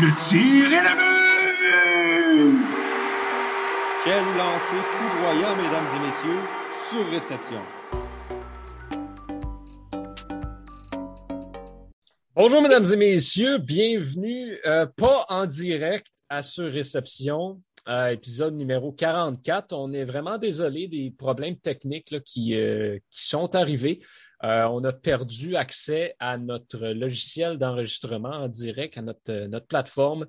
Le tir est le but! Quel lancer foudroyant, mesdames et messieurs, sur réception. Bonjour, mesdames et messieurs, bienvenue, euh, pas en direct à Sur Réception, euh, épisode numéro 44. On est vraiment désolé des problèmes techniques là, qui, euh, qui sont arrivés. Euh, on a perdu accès à notre logiciel d'enregistrement en direct, à notre, notre plateforme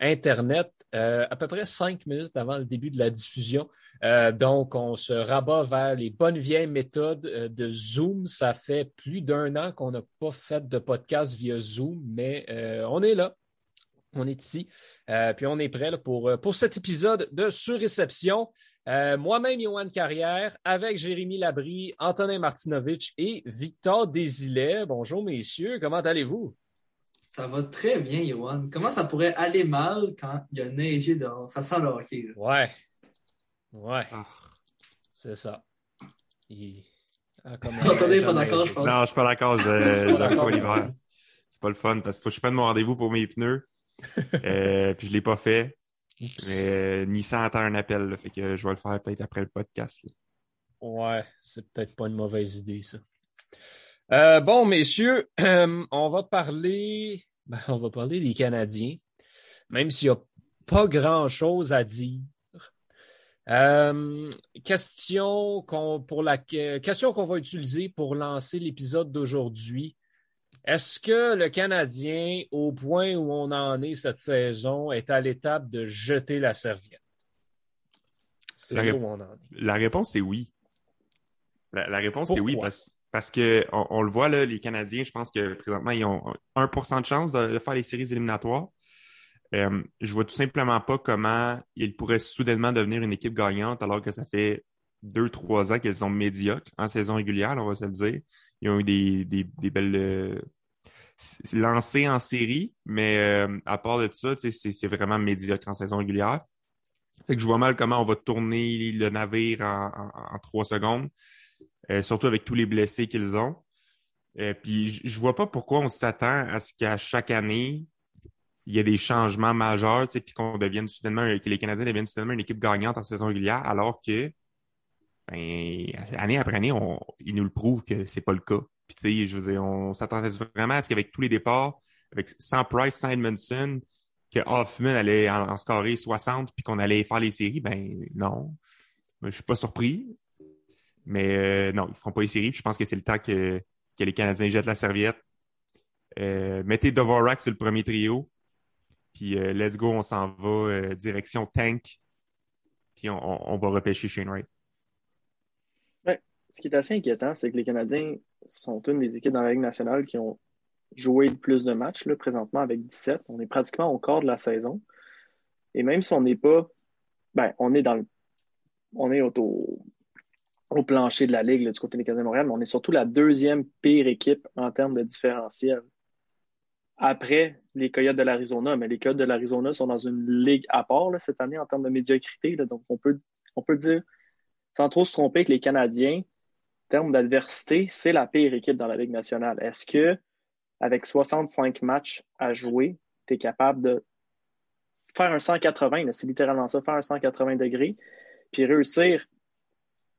Internet, euh, à peu près cinq minutes avant le début de la diffusion. Euh, donc, on se rabat vers les bonnes vieilles méthodes euh, de Zoom. Ça fait plus d'un an qu'on n'a pas fait de podcast via Zoom, mais euh, on est là. On est ici. Euh, puis on est prêt pour, euh, pour cet épisode de Surréception. Euh, Moi-même, Johan Carrière, avec Jérémy Labry, Antonin Martinovitch et Victor Désilet. Bonjour, messieurs. Comment allez-vous? Ça va très bien, Johan. Comment ça pourrait aller mal quand il y a neigé dehors? Ça sent le hockey. là. Ouais. Ouais. Ah. C'est ça. Il- Ah, comme- Antonin n'est pas d'accord, je pense. Non, je suis pas d'accord. Je- J'aime pas l'hiver. C'est pas le fun parce qu'il faut que je prenne mon rendez-vous pour mes pneus. Euh, puis je l'ai pas fait. Mais euh, Nissan attend un appel. là, fait que je vais le faire peut-être après le podcast. là. Ouais, c'est peut-être pas une mauvaise idée, ça. Euh, bon, messieurs, on va parler. ben, on va parler des Canadiens, même s'il n'y a pas grand-chose à dire. Euh, question qu'on pour la question qu'on va utiliser pour lancer l'épisode d'aujourd'hui. Est-ce que le Canadien, au point où on en est cette saison, est à l'étape de jeter la serviette? C'est La là où on en est. La réponse est oui. La, la réponse est oui parce, parce que on, on le voit là, les Canadiens, je pense que présentement, ils ont 1% de chance de, de faire les séries éliminatoires. Euh, je vois tout simplement pas comment ils pourraient soudainement devenir une équipe gagnante alors que ça fait deux, trois ans qu'ils sont médiocres en saison régulière, on va se le dire. Ils ont eu des, des, des belles euh, lancées en série, mais euh, à part de ça, c'est vraiment médiocre en saison régulière. Fait que je vois mal comment on va tourner le navire en, en- trois secondes, euh, surtout avec tous les blessés qu'ils ont. Euh, puis je, vois pas pourquoi on s'attend à ce qu'à chaque année, il y ait des changements majeurs, puis qu'on devienne soudainement, que les Canadiens deviennent soudainement une équipe gagnante en saison régulière, alors que ben, année après année, on, ils nous le prouvent que c'est pas le cas. Puis tu sais, je veux dire, on s'attendait vraiment à ce qu'avec tous les départs, avec sans Price, sans Edmondson, que Hoffman allait en, en scorer 60 puis qu'on allait faire les séries, ben non. Ben, je suis pas surpris. Mais euh, non, ils feront pas les séries. Je pense que c'est le temps que, que les Canadiens jettent la serviette. Euh, mettez Dvorak sur le premier trio. Puis euh, let's go, on s'en va euh, direction tank. Puis on, on, on va repêcher Shane Wright. Ce qui est assez inquiétant, c'est que les Canadiens sont une des équipes dans la Ligue nationale qui ont joué le plus de matchs, là, présentement avec 17. On est pratiquement au quart de la saison. Et même si on n'est pas, ben, on est dans le, on est au, au, plancher de la Ligue, là, du côté des Canadiens de Montréal, mais on est surtout la deuxième pire équipe en termes de différentiel. Après les Coyotes de l'Arizona, mais les Coyotes de l'Arizona sont dans une ligue à part là, cette année en termes de médiocrité. Donc, on peut, on peut dire, sans trop se tromper, que les Canadiens, en termes d'adversité, c'est la pire équipe dans la Ligue nationale. Est-ce que, avec 65 matchs à jouer, tu es capable de faire un 180, là, c'est littéralement ça, faire un 180 degrés, puis réussir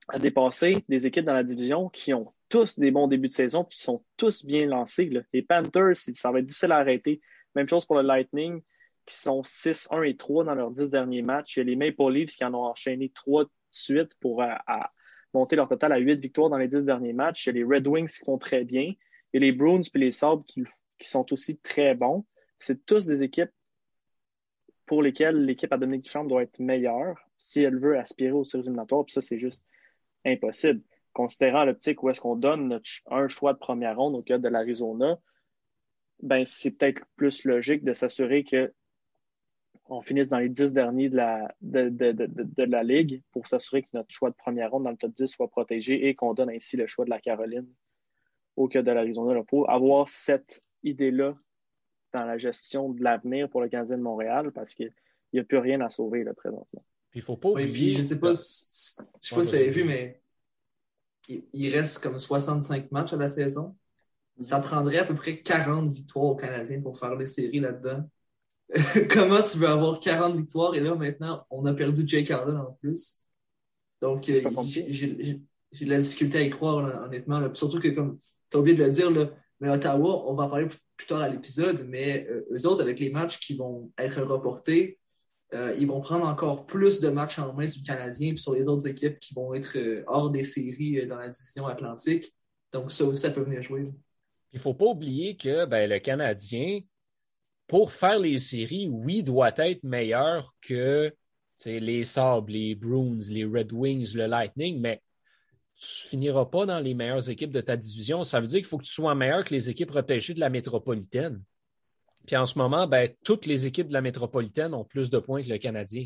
à dépasser des équipes dans la division qui ont tous des bons débuts de saison, qui sont tous bien lancés. Les Panthers, ça va être difficile à arrêter. Même chose pour le Lightning, qui sont 6, 1 et 3 dans leurs 10 derniers matchs. Il y a les Maple Leafs qui en ont enchaîné 3 de suite pour à, à monter leur total à 8 victoires dans les 10 derniers matchs. Il y a les Red Wings qui font très bien. Il y a les Bruins puis les Sabres qui, sont aussi très bons. C'est tous des équipes pour lesquelles l'équipe à Dominique Duchamp doit être meilleure si elle veut aspirer aux séries éliminatoires. Puis ça, c'est juste impossible. Considérant l'optique où est-ce qu'on donne un choix de première ronde au cas de l'Arizona, ben c'est peut-être plus logique de s'assurer que on finisse dans les dix derniers de la, de, de, de, de la Ligue pour s'assurer que notre choix de première ronde dans le top 10 soit protégé et qu'on donne ainsi le choix de la Caroline au cas de l'Arizona. Il faut avoir cette idée-là dans la gestion de l'avenir pour le Canadien de Montréal parce qu'il n'y a plus rien à sauver là, présentement. Puis il faut pas Oui, oublier. puis je sais pas si, je sais pas si vous avez vu, mais il, il reste comme 65 matchs à la saison. Ça prendrait à peu près 40 victoires aux Canadiens pour faire les séries là-dedans. comment tu veux avoir 40 victoires? Et là, maintenant, on a perdu Jake Allen en plus. Donc, euh, j'ai de la difficulté à y croire, là, honnêtement. là. Surtout que, comme tu as oublié de le dire, là, mais Ottawa, on va en parler plus, plus tard à l'épisode, mais euh, eux autres, avec les matchs qui vont être reportés, euh, ils vont prendre encore plus de matchs en main sur le Canadien et sur les autres équipes qui vont être euh, hors des séries euh, dans la division atlantique. Donc, ça aussi, ça peut venir jouer. Il ne faut pas oublier que ben, le Canadien, pour faire les séries, oui, doit être meilleur que les Sabres, les Bruins, les Red Wings, le Lightning, mais tu finiras pas dans les meilleures équipes de ta division. Ça veut dire qu'il faut que tu sois meilleur que les équipes repêchées de la métropolitaine. Puis en ce moment, ben, toutes les équipes de la métropolitaine ont plus de points que le Canadien.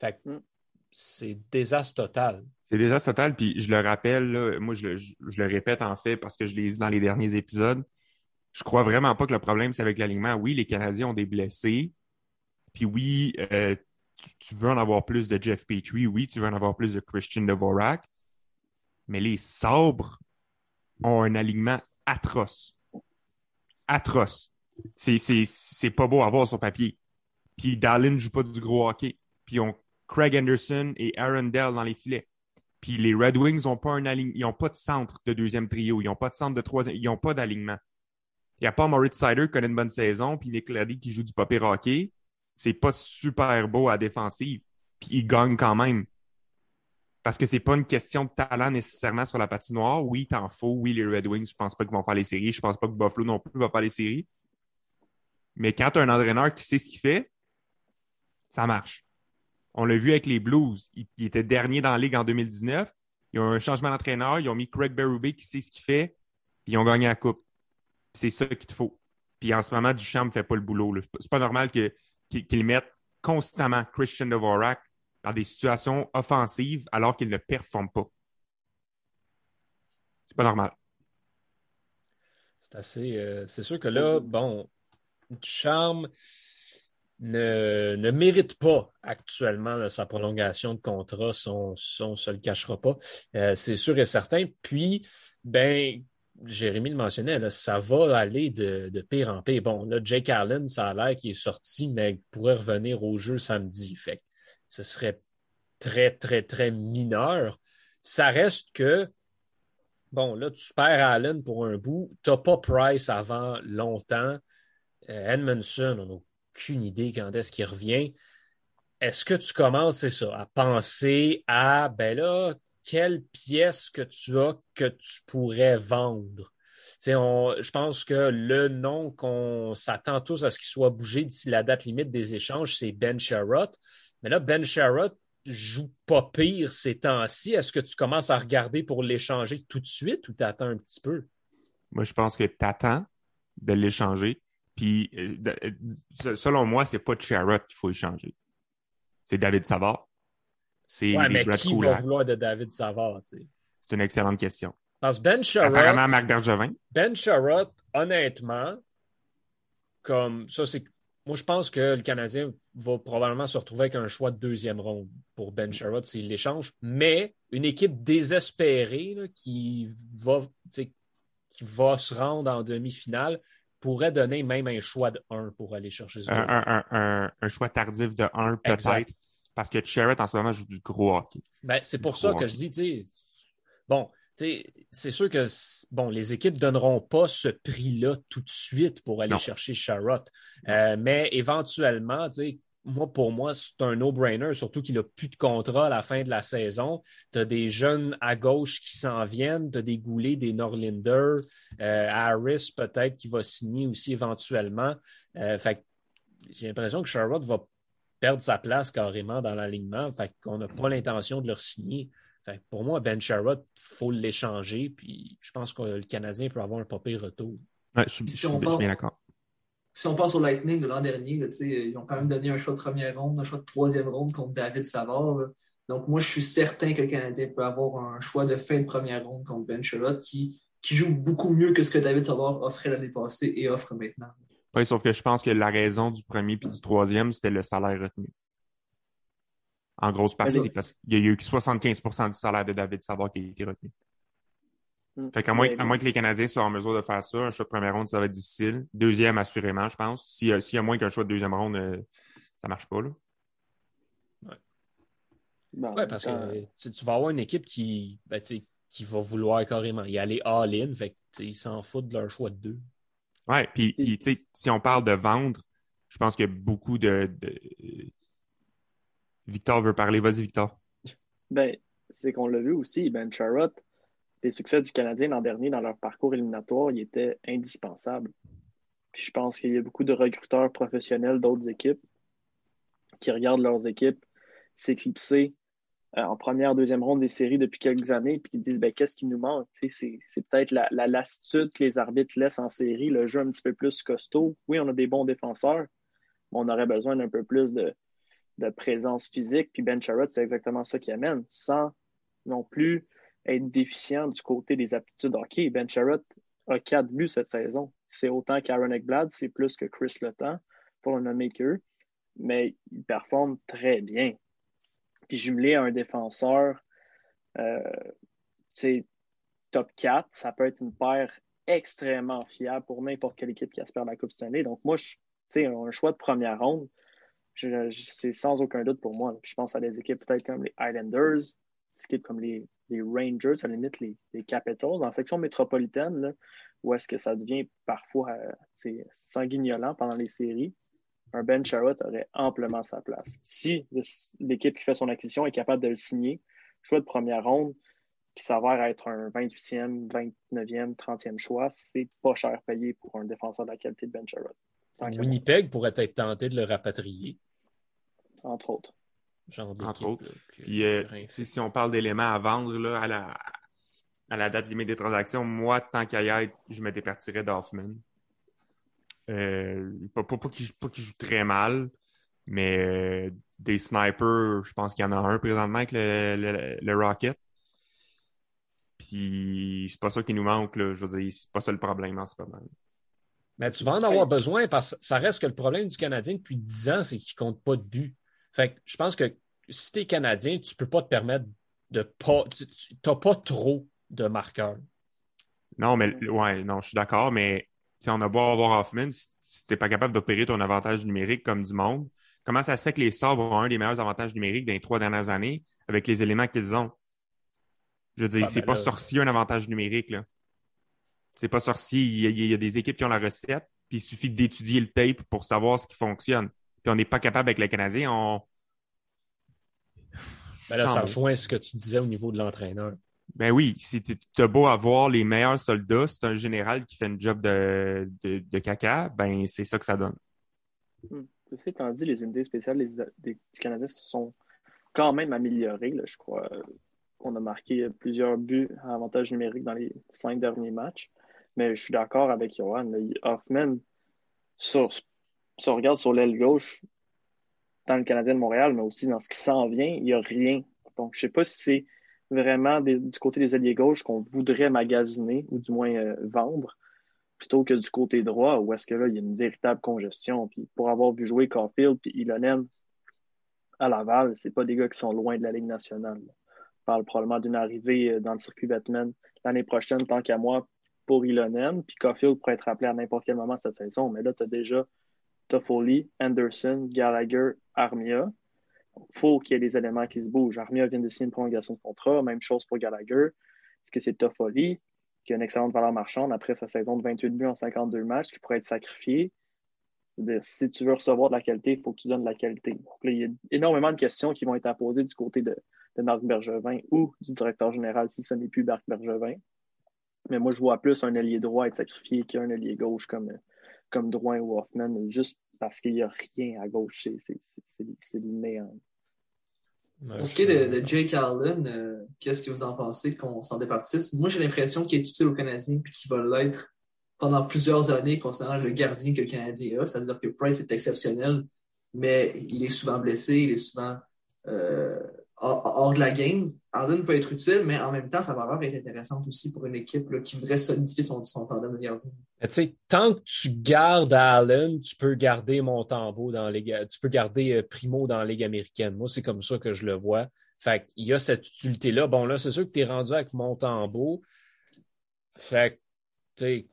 Fait que Mm. c'est désastre total. C'est déjà total, puis je le rappelle, là, moi je le, je, je le répète en fait parce que je l'ai dit dans les derniers épisodes. Je crois vraiment pas que le problème c'est avec l'alignement. Oui, les Canadiens ont des blessés, puis oui, euh, tu, veux en avoir plus de Jeff Petrie, oui, tu veux en avoir plus de Christian Dvorak, mais les Sabres ont un alignement atroce. Atroce. C'est, pas beau à voir sur papier. Puis Dallin joue pas du gros hockey. Puis ils ont Craig Anderson et Aaron Dell dans les filets. Puis les Red Wings ont pas un alignement, ils ont pas de centre de deuxième trio, ils ont pas de centre de troisième, ils ont pas d'alignement. Il y a pas Moritz Sider qui connaît une bonne saison, puis Nick Laddy qui joue du papier hockey. C'est pas super beau à défensive, puis ils gagnent quand même. Parce que c'est pas une question de talent nécessairement sur la patinoire. Oui, t'en faut. Oui, les Red Wings, je pense pas qu'ils vont faire les séries. Je pense pas que Buffalo non plus va faire les séries. Mais quand t'as un entraîneur qui sait ce qu'il fait, ça marche. On l'a vu avec les Blues. Ils, ils étaient derniers dans la ligue en 2019. Ils ont un changement d'entraîneur. Ils ont mis Craig Berube qui sait ce qu'il fait. Puis ils ont gagné la coupe. C'est ça qu'il te faut. Puis en ce moment, Duchamp ne fait pas le boulot. C'est pas normal qu'ils qu'ils mettent constamment Christian Dvorak dans des situations offensives alors qu'il ne performe pas. C'est pas normal. C'est assez. euh, c'est sûr que là, bon, Charme ne, ne mérite pas actuellement sa prolongation de contrat, si on ne se le cachera pas. Euh, c'est sûr et certain. Puis, ben, Jérémy le mentionnait, ça va aller de, pire en pire. Bon, là, Jake Allen, ça a l'air qu'il est sorti, mais il pourrait revenir au jeu samedi. Fait ce serait très, très, très mineur. Ça reste que Bon, là, tu perds Allen pour un bout. Tu n'as pas Price avant longtemps. Euh, Edmondson, on n'a aucune idée quand est-ce qu'il revient. Est-ce que tu commences, c'est ça, à penser à, ben là, quelle pièce que tu as que tu pourrais vendre? On- je pense que le nom qu'on s'attend tous à ce qu'il soit bougé d'ici la date limite des échanges, c'est Ben Sherrod. Mais là, Ben Sherrod joue pas pire ces temps-ci. Est-ce que tu commences à regarder pour l'échanger tout de suite ou tu attends un petit peu? Moi, je pense que tu attends de l'échanger. Puis, euh, euh, selon moi, c'est pas qu'il faut échanger. C'est David Savard. C'est Ouais, mais qui va Kulak. vouloir de David Savard? tu sais? C'est une excellente question. Parce que Ben Sherrod, Apparemment, Marc Bergevin. Ben Sherrod, honnêtement, comme ça, c'est. Moi, je pense que le Canadien va probablement se retrouver avec un choix de deuxième ronde pour Ben Sherrod s'il l'échange. Mais une équipe désespérée là, qui, va, qui va se rendre en demi-finale pourrait donner même un choix de 1 pour aller chercher ce un- un- un choix tardif de 1 peut-être. Parce que Charrot, en ce moment, joue du gros hockey. Ben, c'est pour ça que je dis, tu sais, bon, tu sais, c'est sûr que bon, les équipes ne donneront pas ce prix-là tout de suite pour aller Non. chercher Charrot. Euh, mais éventuellement, moi, pour moi, c'est un no-brainer, surtout qu'il n'a plus de contrat à la fin de la saison. Tu as des jeunes à gauche qui s'en viennent, tu as des Goulet, des Norlinder, euh, Harris peut-être qui va signer aussi éventuellement. Euh, fait que j'ai l'impression que Charrot va perdre sa place carrément dans l'alignement. Fait qu'on n'a pas l'intention de le signer. Fait que pour moi, Ben Sherrod, il faut l'échanger. Puis je pense que le Canadien peut avoir un pas pire retour. Ouais, je, suis- Si je suis- on je suis parle- bien d'accord. Si on passe au Lightning de l'an dernier, là, tu sais, ils ont quand même donné un choix de première ronde, un choix de troisième ronde contre David Savard. là. Donc, moi, je suis certain que le Canadien peut avoir un choix de fin de première ronde contre Ben Sherrod qui, qui joue beaucoup mieux que ce que David Savard offrait l'année passée et offre maintenant. Oui, sauf que je pense que la raison du premier puis du troisième, c'était le salaire retenu. En grosse partie, c'est parce qu'il y a eu 75% du salaire de David Savard qui a été retenu. Mm. Fait qu'à moins, Mais- à moins que les Canadiens soient en mesure de faire ça, un choix de première ronde, ça va être difficile. Deuxième, assurément, je pense. S'il y a, s'il y a moins qu'un choix de deuxième ronde, euh, ça marche pas, là. Bon, Ouais, parce que tu, tu vas avoir une équipe qui, ben, qui va vouloir carrément y aller all-in. Fait s'en foutent de leur choix de deux. Ouais, puis, puis, tu sais, si on parle de vendre, je pense qu'il y a beaucoup de, de- Victor veut parler. Vas-y, Victor. Ben, c'est qu'on l'a vu aussi, Ben Charrot, les succès du Canadien l'an dernier dans leur parcours éliminatoire, ils étaient indispensables. Puis je pense qu'il y a beaucoup de recruteurs professionnels d'autres équipes qui regardent leurs équipes s'éclipser euh, en première, deuxième ronde des séries depuis quelques années, puis qui disent ben, qu'est-ce qui nous manque? C'est peut-être la, la lassitude que les arbitres laissent en série, le jeu un petit peu plus costaud. Oui, on a des bons défenseurs, mais on aurait besoin d'un peu plus de, présence physique. Puis Ben Sherrod, c'est exactement ça qui amène, sans non plus être déficient du côté des aptitudes hockey. Ben Sherrod a quatre buts cette saison. C'est autant qu'Aaron Ekblad, c'est plus que Chris Letang, pour le nommer qu'eux, mais il performe très bien. Puis jumelé à un défenseur, euh, top 4, ça peut être une paire extrêmement fiable pour n'importe quelle équipe qui aspire à la Coupe Stanley. Donc moi, je, un choix de première ronde, c'est sans aucun doute pour moi. Je pense à des équipes peut-être comme les Islanders, des équipes comme les, Rangers, à la limite les, Capitals, dans la section métropolitaine, où est-ce que ça devient parfois euh, sanguignolant pendant les séries, un Ben Sherratt aurait amplement sa place. Si l'équipe qui fait son acquisition est capable de le signer, choix de première ronde, qui s'avère être un 28e, 29e, 30e choix, c'est pas cher payé pour un défenseur de la qualité de Ben moi, Winnipeg pourrait être tenté de le rapatrier. Entre autres. Genre Entre autres. là, que- Puis, euh, si on parle d'éléments à vendre là, à, la, à la date limite des transactions, moi, tant qu'à y être, je me départirais d'Hoffman. Euh, pas pas, pas qu'il joue- très mal, mais euh, des snipers, je pense qu'il y en a un présentement avec le, le, le Rocket. Puis c'est pas ça qui nous manque, là. Je veux dire, c'est pas ça le problème en ce moment. Mais tu vas en avoir besoin parce que ça reste que le problème du Canadien depuis 10 ans, c'est qu'il ne compte pas de but. Fait que je pense que si tu es Canadien, tu peux pas te permettre de pas. Tu n'as pas trop de marqueurs. Non, mais ouais, non, je suis d'accord, mais si on a beau avoir Hoffman, si, si t'es pas capable d'opérer ton avantage numérique comme du monde, comment ça se fait que les Sabres ont un des meilleurs avantages numériques dans les trois dernières années avec les éléments qu'ils ont? Je veux dire, Ah, c'est ben pas sorcier un avantage numérique, là. C'est pas sorcier. Il y, a, il y a des équipes qui ont la recette, puis il suffit d'étudier le tape pour savoir ce qui fonctionne. Puis on n'est pas capable avec les Canadiens, on. Ben là, ça rejoint ce que tu disais au niveau de l'entraîneur. Ben oui, si tu as beau avoir les meilleurs soldats, c'est un général qui fait une job de, de, caca, ben c'est ça que ça donne. Ceci étant dit, les unités spéciales du Canadien se sont quand même améliorées. je crois qu'on a marqué plusieurs buts à avantage numérique dans les cinq derniers matchs. Mais je suis d'accord avec Johan. Hoffman, sur, si on regarde sur l'aile gauche, dans le Canadien de Montréal, mais aussi dans ce qui s'en vient, il n'y a rien. Donc, je ne sais pas si c'est vraiment du côté des alliés gauches qu'on voudrait magasiner ou du moins euh, vendre plutôt que du côté droit où est-ce que là, il y a une véritable congestion. Puis pour avoir vu jouer Caulfield puis Ilonen à Laval, c'est pas des gars qui sont loin de la Ligue nationale. On parle probablement d'une arrivée euh, dans le circuit Batman l'année prochaine, tant qu'à moi, pour Ilonen. Puis Caulfield pourrait être rappelé à n'importe quel moment de cette saison. Mais là, tu as déjà Toffoli, Anderson, Gallagher, Armia. Faut qu'il y ait des éléments qui se bougent. Armia vient de signer une prolongation de contrat. Même chose pour Gallagher. Est-ce que c'est Toffoli? qui a une excellente valeur marchande après sa saison de 28 buts en 52 matchs, qui pourrait être sacrifié. Si tu veux recevoir de la qualité, il faut que tu donnes de la qualité. Donc là, il y a énormément de questions qui vont être posées du côté de, Marc Bergevin ou du directeur général si ce n'est plus Marc Bergevin. Mais moi, je vois plus un ailier droit être sacrifié qu'un ailier gauche comme, comme ou Hoffman, parce qu'il n'y a rien à gauche. C'est- néant. Pour ce qui est de, de Jake Allen, euh, qu'est-ce que vous en pensez qu'on s'en départisse? Moi, j'ai l'impression qu'il est utile aux Canadiens puis qu'il va l'être pendant plusieurs années, considérant le gardien que le Canadien a. C'est-à-dire que Price est exceptionnel, mais il est souvent blessé, il est souvent euh, hors, de la game. Allen peut être utile, mais en même temps, sa valeur est intéressante aussi pour une équipe qui voudrait solidifier son, tandem de gardien. Tant que tu gardes Allen, tu peux garder Montembeau dans Ligue, tu peux garder euh, Primo dans la Ligue américaine. Moi, c'est comme ça que je le vois. Fait qu'il y a cette utilité-là. Bon, là, c'est sûr que tu es rendu avec Montembeau. Fait que,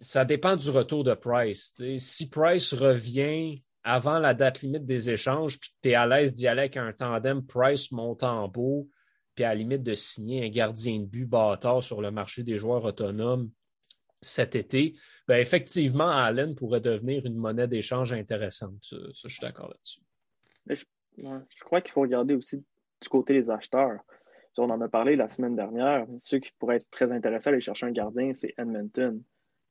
ça dépend du retour de Price. Si Price revient avant la date limite des échanges, puis tu es à l'aise d'y aller avec un tandem Price Montembeau, puis à la limite de signer un gardien de but bâtard sur le marché des joueurs autonomes cet été, ben effectivement, Allen pourrait devenir une monnaie d'échange intéressante. Ça, je suis d'accord là-dessus. Je, crois qu'il faut regarder aussi du côté des acheteurs. On en a parlé la semaine dernière. Ceux qui pourraient être très intéressés à aller chercher un gardien, c'est Edmonton.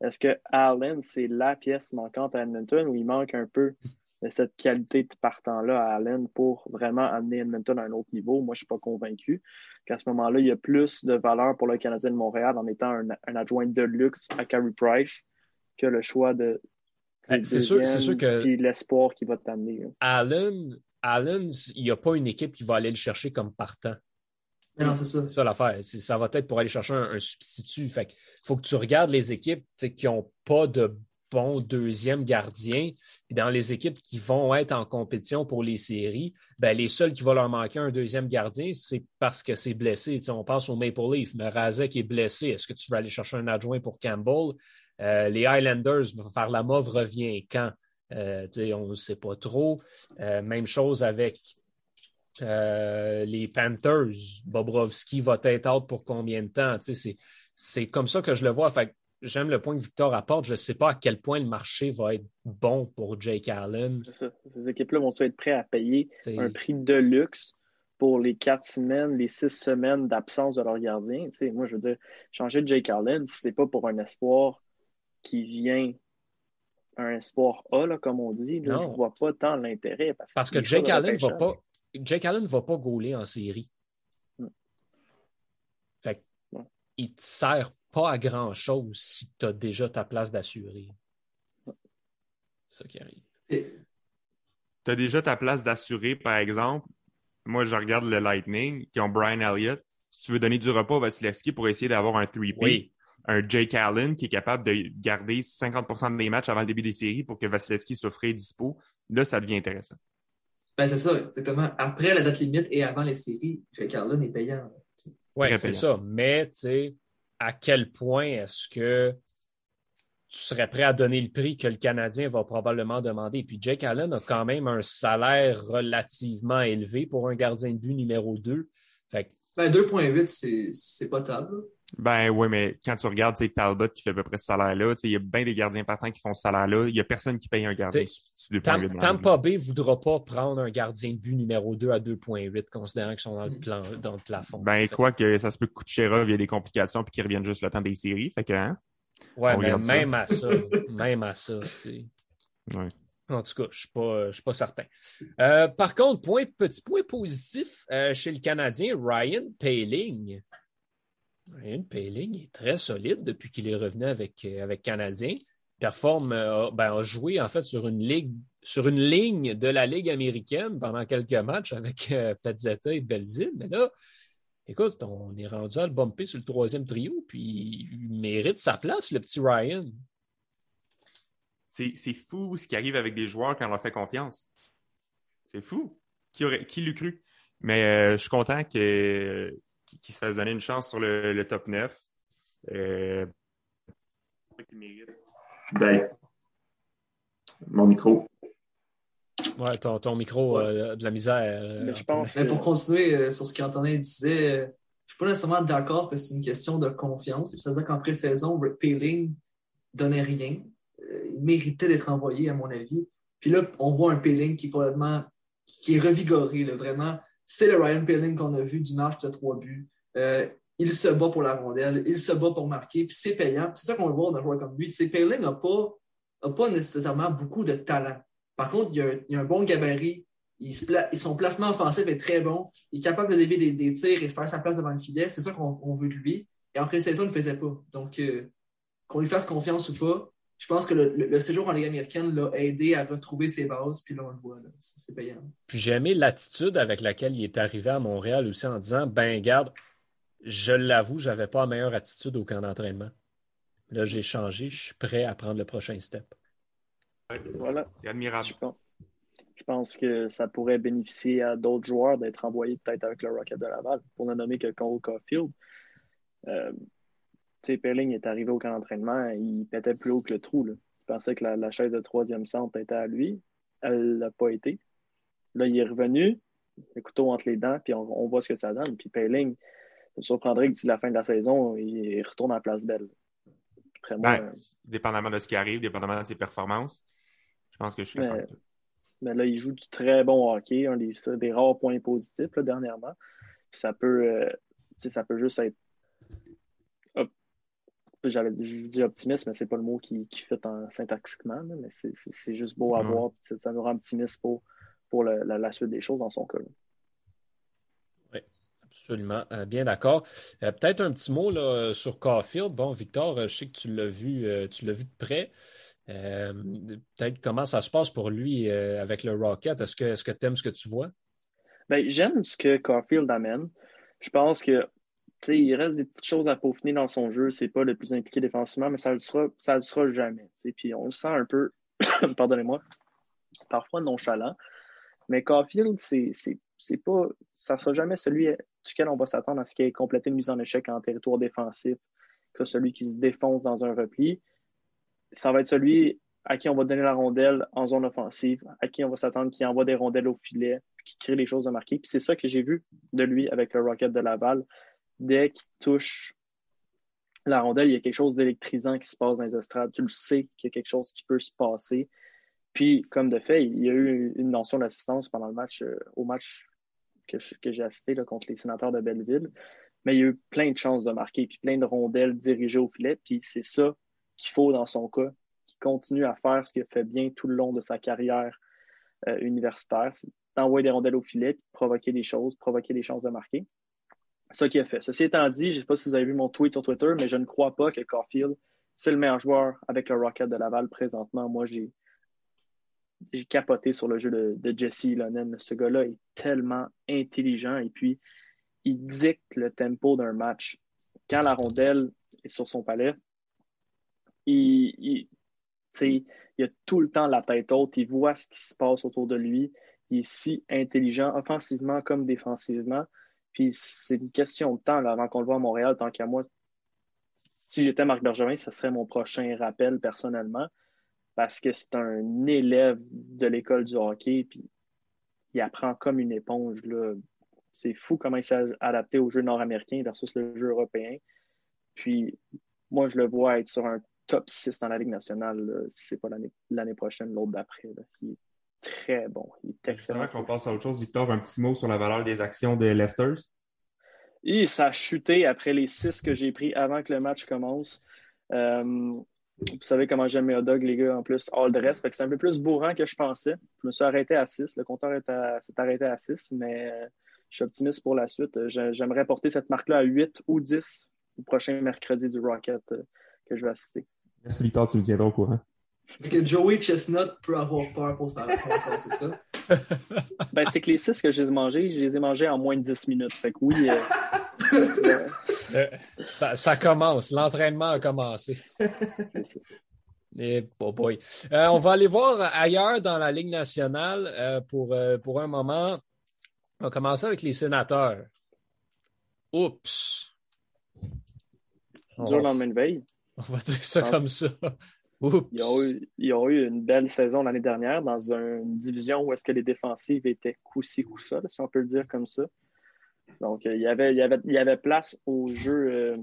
Est-ce que Allen, c'est la pièce manquante à Edmonton ou il manque un peu cette qualité de partant-là à Allen pour vraiment amener Edmonton à un autre niveau? Moi, je ne suis pas convaincu qu'à ce moment-là, il y a plus de valeur pour le Canadien de Montréal en étant un, un adjoint de luxe à Carey Price que le choix de Ben, c'est sûr, c'est sûr que puis l'espoir qu'il va t'amener. Allen, Allen, il n'y a pas une équipe qui va aller le chercher comme partant. Mais non, c'est ça. C'est ça l'affaire. Ça va être pour aller chercher un, un substitut. Fait que faut que tu regardes les équipes qui n'ont pas de bon deuxième gardien. Dans les équipes qui vont être en compétition pour les séries, ben, les seuls qui vont leur manquer un deuxième gardien, c'est parce que c'est blessé. On pense au Maple Leaf, mais Razek est blessé. Est-ce que tu vas aller chercher un adjoint pour Campbell? Euh, les Highlanders, Farlamov revient quand? Euh, on ne sait pas trop. Euh, même chose avec les Panthers. Bobrovski va être out pour combien de temps? C'est, comme ça que je le vois. J'aime le point que Victor apporte. Je ne sais pas à quel point le marché va être bon pour Jake Allen. Ça. Ces équipes-là vont être prêtes à payer un prix de luxe pour les quatre semaines, les six semaines d'absence de leur gardien? Moi, je veux dire, changer de Jake Allen, c'est pas pour un espoir qui vient, un espoir A, là, comme on dit, là, Non. je ne vois pas tant l'intérêt. Parce, Parce que Jake Allen va pas. Jake Allen va pas gauler en série. Hmm. Fait il te sert pas à grand chose si tu as déjà ta place d'assuré. C'est ça qui arrive. Tu as déjà ta place d'assuré, par exemple. Moi, je regarde le Lightning qui ont Brian Elliott. Si tu veux donner du repos à Vasilevski pour essayer d'avoir un 3P, Oui. un Jake Allen qui est capable de garder 50% des matchs avant le début des séries pour que Vasilevski soit frais et dispo, là, ça devient intéressant. Ben, c'est ça, exactement. Après la date limite et avant les séries, Jake Allen est payant. Oui, c'est ça. Mais, tu sais, à quel point est-ce que tu serais prêt à donner le prix que le Canadien va probablement demander? Puis Jake Allen a quand même un salaire relativement élevé pour un gardien de but numéro 2. Fait que, Ben, 2.8, c'est, c'est potable. Ben oui, mais quand tu regardes Talbot qui fait à peu près ce salaire-là, tu sais, il y a bien des gardiens partants qui font ce salaire-là. Il n'y a personne qui paye un gardien 2.8 Tam- Tampa Bay ne voudra pas prendre un gardien de but numéro 2 à 2.8, considérant qu'ils sont dans le, Mm. plan, dans le plafond. Ben, Fait- quoi que ça se peut que Kucherov, il y a des complications puis qu'il revienne juste le temps des séries. Fait que, hein? Ouais, mais ça. même à ça, même à ça, tu sais. Ouais. En tout cas, je ne suis, pas- je suis pas certain. Euh, par contre, point, petit point positif euh, chez le Canadien, Ryan Paling. Ryan Paling est très solide depuis qu'il est revenu avec, euh, avec Canadien. Performe, euh, ben, a joué en fait sur une ligue, sur une ligne de la Ligue américaine pendant quelques matchs avec euh, Pezzetta et Belzile. Mais là, écoute, on est rendu à le bumper sur le troisième trio, puis il mérite sa place, le petit Ryan. C'est fou ce qui arrive avec des joueurs quand on leur fait confiance. C'est fou. Qui, aurait, qui cru? Mais euh, je suis content que- qu'il se fasse donner une chance sur le, le top 9. Euh. Ben, mon micro. Ouais, ton, ton micro a de la misère. euh, Mais je pense Mais pour continuer euh, sur ce qu'Antonin disait, euh, je suis pas nécessairement d'accord que c'est une question de confiance. C'est-à-dire qu'en pré-saison, Rick Paling donnait rien. Euh, il méritait d'être envoyé, à mon avis. Puis là, on voit un Paling qui est complètement, qui est revigoré, là, vraiment. C'est le Ryan Paling qu'on a vu du match de trois buts. Euh, il se bat pour la rondelle, il se bat pour marquer, puis c'est payant. C'est ça qu'on va voir d'un joueur comme lui. Paling n'a pas, nécessairement beaucoup de talent. Par contre, il a, a un bon gabarit, son placement offensif est très bon. Il est capable de dévier des, tirs et de faire sa place devant le filet. C'est ça qu'on on veut de lui. Et en pré-saison, il ne faisait pas. Donc, euh, qu'on lui fasse confiance ou pas, je pense que le, le- le séjour en Ligue américaine l'a aidé à retrouver ses bases. Puis là, on le voit. C'est payant. Puis j'ai aimé l'attitude avec laquelle il est arrivé à Montréal aussi en disant Ben, garde, je l'avoue, j'avais pas la meilleure attitude au camp d'entraînement. Là, j'ai changé, je suis prêt à prendre le prochain step. Voilà. C'est admirable. Je pense, je pense que ça pourrait bénéficier à d'autres joueurs d'être envoyés peut-être avec le Rocket de Laval, pour ne nommer que Cole Caulfield. Euh, sais, Perling est arrivé au camp d'entraînement, il pétait plus haut que le trou. Là. Il pensait que la, chaise de troisième centre était à lui. Elle l'a pas été. Là, il est revenu, le couteau entre les dents, puis on, voit ce que ça donne. Puis Perling, me surprendrait que d'ici la fin de la saison, il retourne à place belle. Ben, dépendamment de ce qui arrive, dépendamment de ses performances, je pense que je suis mais, mais là, il joue du très bon hockey, un des, des rares points positifs dernièrement. ça peut, euh, ça peut juste être j'avais dit optimiste, mais c'est pas le mot qui, qui fait en syntaxiquement, mais c'est juste beau à voir. Ça nous rend optimiste pour, pour la, suite des choses dans son cas. Oui, absolument. Euh, bien d'accord. Euh, peut-être un petit mot là, sur Caulfield. Bon, Victor, euh, je sais que tu l'as vu, tu l'as vu de près. Peut-être comment ça se passe pour lui avec le Rocket? Est-ce que tu aimes ce que tu vois? Ben, j'aime ce que Caulfield amène. Je pense que il reste des petites choses à peaufiner dans son jeu. C'est pas le plus impliqué défensivement, mais ça le sera, le sera jamais. Puis on le sent un peu, pardonnez-moi, parfois nonchalant. Mais Caulfield, c'est, c'est, pas, ça sera jamais celui duquel on va s'attendre à ce qu'il ait complété une mise en échec en territoire défensif que celui qui se défonce dans un repli. Ça va être celui à qui on va donner la rondelle en zone offensive, à qui on va s'attendre qu'il envoie des rondelles au filet, qui crée les choses à marquer. Puis c'est ça que j'ai vu de lui avec le Rocket de Laval dès qu'il touche la rondelle, il y a quelque chose d'électrisant qui se passe dans les estrades. Tu le sais qu'il y a quelque chose qui peut se passer. Puis, comme de fait, il y a eu une mention d'assistance pendant le match, euh, au match que, j'ai assisté contre les sénateurs de Belleville. Mais il y a eu plein de chances de marquer, puis plein de rondelles dirigées au filet. Puis c'est ça qu'il faut dans son cas, qu'il continue à faire ce qu'il fait bien tout le long de sa carrière euh, universitaire. C'est d'envoyer des rondelles au filet, provoquer des choses, provoquer des chances de marquer ça qui a fait. Ceci étant dit, je ne sais pas si vous avez vu mon tweet sur Twitter, mais je ne crois pas que Caulfield, c'est le meilleur joueur avec le Rocket de Laval présentement. Moi, j'ai j'ai capoté sur le jeu de, Jesse Lonen. Ce gars-là est tellement intelligent et puis il dicte le tempo d'un match. Quand la rondelle est sur son palais, il, il, il a tout le temps la tête haute, il voit ce qui se passe autour de lui. Il est si intelligent, offensivement comme défensivement. Puis c'est une question de temps avant qu'on le voit à Montréal, tant qu'à moi. Si j'étais Marc Bergevin, ce serait mon prochain rappel personnellement, parce que c'est un élève de l'école du hockey, puis il apprend comme une éponge. C'est fou comment il s'est adapté au jeu nord-américain versus le jeu européen. Puis moi, je le vois être sur un top 6 dans la Ligue nationale, si ce n'est pas l'année prochaine, l'autre d'après très bon. Il est excellent. qu'on passe à autre chose, Victor, un petit mot sur la valeur des actions des Lesters. Et ça a chuté après les six que j'ai pris avant que le match commence. Euh, vous savez comment j'aime mes hot dogs, les gars, en plus, all dress. Fait que c'est un peu plus bourrant que je pensais. Je me suis arrêté à 6. Le compteur s'est arrêté à 6, mais euh, je suis optimiste pour la suite. J'aimerais porter cette marque-là à 8 ou 10 au prochain mercredi du Rocket euh, que je vais assister. Merci, Victor. Tu me tiendras au courant que Joey Chestnut peut avoir peur pour sa c'est ça? ben, c'est que les six que j'ai mangés, je les ai mangés en moins de 10 minutes. Fait que oui. Euh, euh, ça, commence. L'entraînement a commencé. Et, oh boy. Euh, on va aller voir ailleurs dans la Ligue nationale pour, pour un moment. On va commencer avec les sénateurs. Oups. Dur lendemain de veille. On va dire ça comme ça. Ils ont, eu, une belle saison l'année dernière dans une division où est-ce que les défensives étaient coup-ci, si on peut le dire comme ça. Donc, euh, il, y avait, place au jeu euh,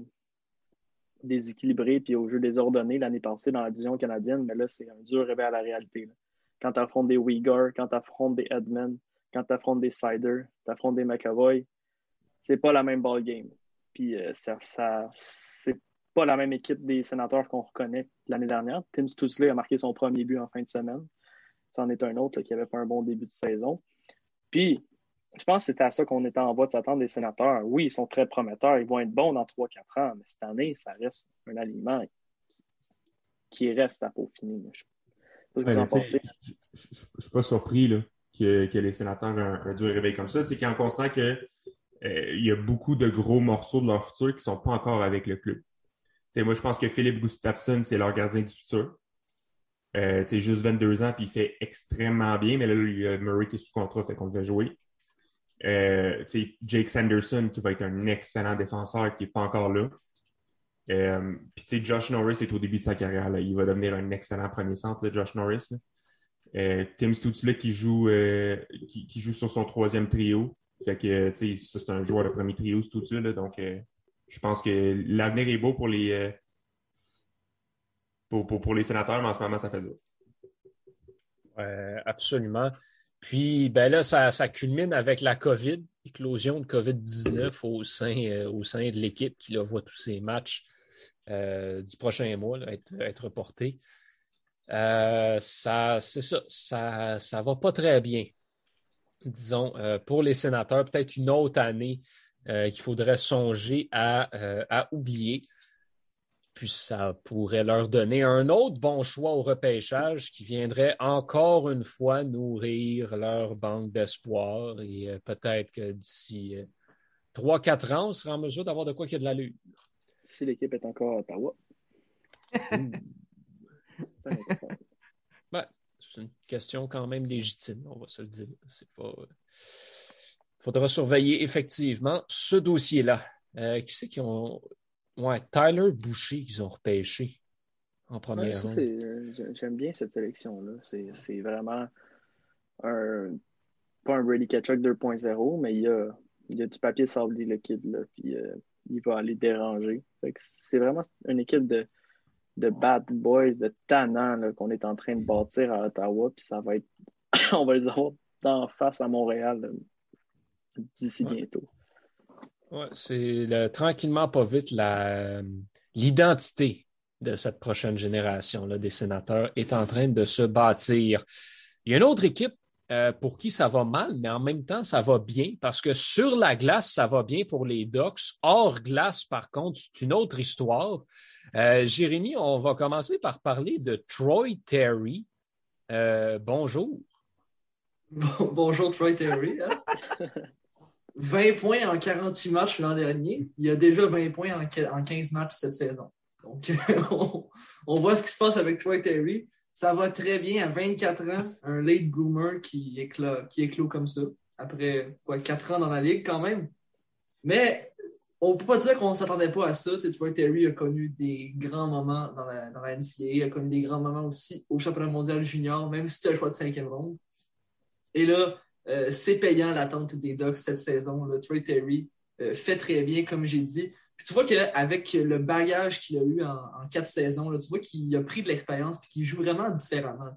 déséquilibré puis au jeu désordonné l'année passée dans la division canadienne, mais là, c'est un dur réveil à la réalité. Quand tu affrontes des Uyghurs, quand tu affrontes des Edmonds, quand tu affrontes des Cider, tu affrontes des McAvoy, c'est pas la même ball game. Puis euh, ça, pas la même équipe des sénateurs qu'on reconnaît l'année dernière. Tim Stutzley a marqué son premier but en fin de semaine. C'en est un autre qui avait pas un bon début de saison. Puis, je pense que c'était à ça qu'on était en voie de s'attendre des sénateurs. Oui, ils sont très prometteurs, ils vont être bons dans 3-4 ans, mais cette année, ça reste un aliment qui reste à peaufiner. Je ne suis pas surpris là, que, les sénateurs aient un, dur réveil comme ça. C'est qu'en constant qu'il euh, y a beaucoup de gros morceaux de leur futur qui ne sont pas encore avec le club moi, je pense que Philippe Gustafsson, c'est leur gardien du futur. Euh, juste 22 ans, puis il fait extrêmement bien, mais là, il y a Murray qui est sous contrat, fait qu'on devait jouer. Euh, Jake Sanderson, qui va être un excellent défenseur, qui n'est pas encore là. Euh, puis Josh Norris est au début de sa carrière. Là. Il va devenir un excellent premier centre, Josh Norris. Euh, Tim Stutzla qui joue euh, qui, joue sur son troisième trio. Fait que c'est un joueur de premier trio, Stutzla. Donc euh, je pense que l'avenir est beau pour les euh, pour, pour, les sénateurs, mais en ce moment, ça fait dur. Absolument. Puis ben là, ça, ça culmine avec la COVID, éclosion de COVID-19 au sein, au sein de l'équipe qui voit tous ces matchs euh, du prochain mois être, être reportés. Euh, ça, c'est ça, ça, ça va pas très bien. Disons, euh, pour les sénateurs, peut-être une autre année euh, qu'il faudrait songer à, euh, à, oublier. Puis ça pourrait leur donner un autre bon choix au repêchage qui viendrait encore une fois nourrir leur banque d'espoir. Et euh, peut-être que d'ici trois, quatre ans, on sera en mesure d'avoir de quoi qu'il y a de l'allure. Si l'équipe est encore à Ottawa. ben, c'est une question quand même légitime, on va se le dire. C'est pas. Il faudra surveiller effectivement ce dossier-là. Euh, qui c'est qui ont. Ouais, Tyler Boucher qu'ils ont repêché en première ouais, ronde. J'aime bien cette sélection-là. C'est vraiment un. Pas un Brady Ketchuk 2.0, mais il y a, il y a du papier sablé, le kid, là, puis euh, il va aller déranger. C'est vraiment une équipe de de bad boys, de tannants qu'on est en train de bâtir à Ottawa, puis ça va être, on va les avoir d'en face à Montréal d'ici ouais. bientôt. Ouais, c'est tranquillement pas vite l'identité de cette prochaine génération là, des sénateurs est en train de se bâtir. Il y a une autre équipe euh, pour qui ça va mal, mais en même temps, ça va bien parce que sur la glace, ça va bien pour les Ducks. Hors glace, par contre, c'est une autre histoire. Euh, Jérémy, on va commencer par parler de Troy Terry. Euh, bonjour. Bon, bonjour Troy Terry. Hein? 20 points en 48 matchs l'an dernier. Il y a déjà 20 points en 15 matchs cette saison. Donc, on, on, voit ce qui se passe avec Troy Terry. Ça va très bien à 24 ans, un late bloomer qui éclot, qui éclot comme ça. Après quoi, 4 ans dans la ligue quand même. Mais on ne peut pas dire qu'on ne s'attendait pas à ça. Tu Troy Terry a connu des grands moments dans la, dans la NCAA, a connu des grands moments aussi au championnat mondial junior, même si c'était un choix de cinquième ronde. Et là, euh, c'est payant l'attente des Ducks cette saison. Là. Troy Terry euh, fait très bien, comme j'ai dit. Puis tu vois qu'avec le bagage qu'il a eu en, quatre saisons, tu vois qu'il a pris de l'expérience et qu'il joue vraiment différemment.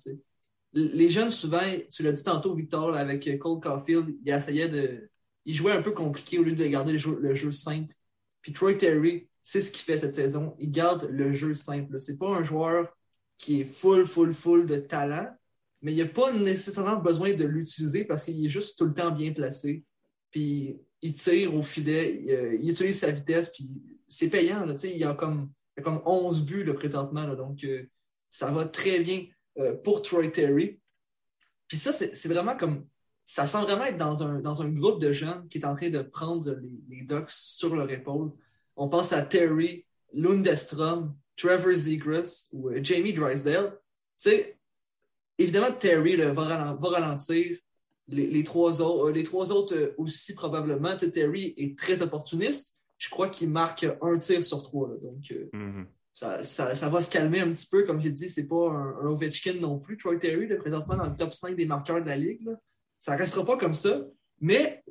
Les jeunes, souvent, tu l'as dit tantôt, Victor, avec Cole Caulfield, il essayait de. Il jouait un peu compliqué au lieu de garder le jeu, le jeu simple. Puis Troy Terry, c'est ce qu'il fait cette saison. Il garde le jeu simple. C'est pas un joueur qui est full, full, full de talent, mais il n'y a pas nécessairement besoin de l'utiliser parce qu'il est juste tout le temps bien placé. Puis il tire au filet, il, euh, il utilise sa vitesse, puis c'est payant. Là, il, y a comme, il a comme 11 buts là, présentement, là, donc euh, ça va très bien euh, pour Troy Terry. Puis ça, c'est vraiment comme. Ça sent vraiment être dans un, dans un groupe de jeunes qui est en train de prendre les, les sur leur épaule. On pense à Terry, Lundestrom, Trevor Zegras ou Jamie Drysdale. Tu sais, évidemment, Terry là, va, va ralentir. Les, les, trois autres, euh, les trois autres aussi probablement. Terry est très opportuniste. Je crois qu'il marque un tir sur trois. Là, donc, euh, Mm-hmm. mm -hmm. ça, ça, ça, va se calmer un petit peu. Comme j'ai dit, c'est pas un, un, Ovechkin non plus. Troy Terry, là, présentement dans le top 5 des marqueurs de la Ligue. Là. Ça restera pas comme ça. Mais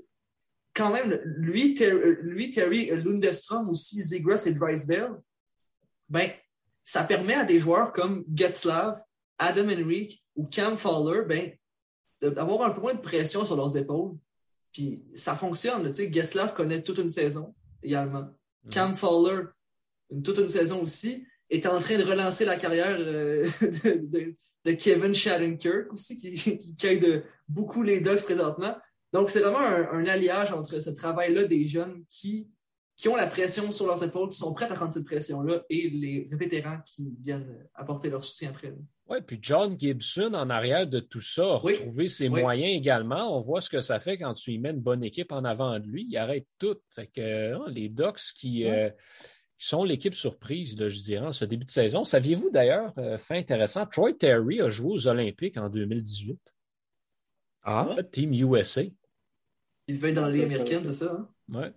quand même, lui, Terry, lui, Terry Lundestrom aussi, Zegras et Drysdale, ben, ça permet à des joueurs comme Getzlav, Adam Henrique ou Cam Fowler, ben, d'avoir un peu moins de pression sur leurs épaules. Puis ça fonctionne. Tu sais, Getzlav connaît toute une saison également. Mm. Cam Fowler, une, toute une saison aussi, est en train de relancer la carrière euh, de, de, de, Kevin Shattenkirk aussi, qui, qui, qui aide beaucoup les Ducks présentement. Donc, c'est vraiment un, un, alliage entre ce travail-là des jeunes qui, qui ont la pression sur leurs épaules, qui sont prêts à prendre cette pression-là, et les vétérans qui viennent apporter leur soutien après. Oui, puis John Gibson, en arrière de tout ça, a oui. retrouvé ses oui. moyens également. On voit ce que ça fait quand tu y mets une bonne équipe en avant de lui. Il arrête tout. Fait que hein, les Ducks qui, oui. euh, qui sont l'équipe surprise, là, je dirais, en ce début de saison. Saviez-vous d'ailleurs, euh, fait intéressant, Troy Terry a joué aux Olympiques en 2018. Ah. En fait, Team USA. Il devait être dans les américaines, c'est ça? Hein? Ouais.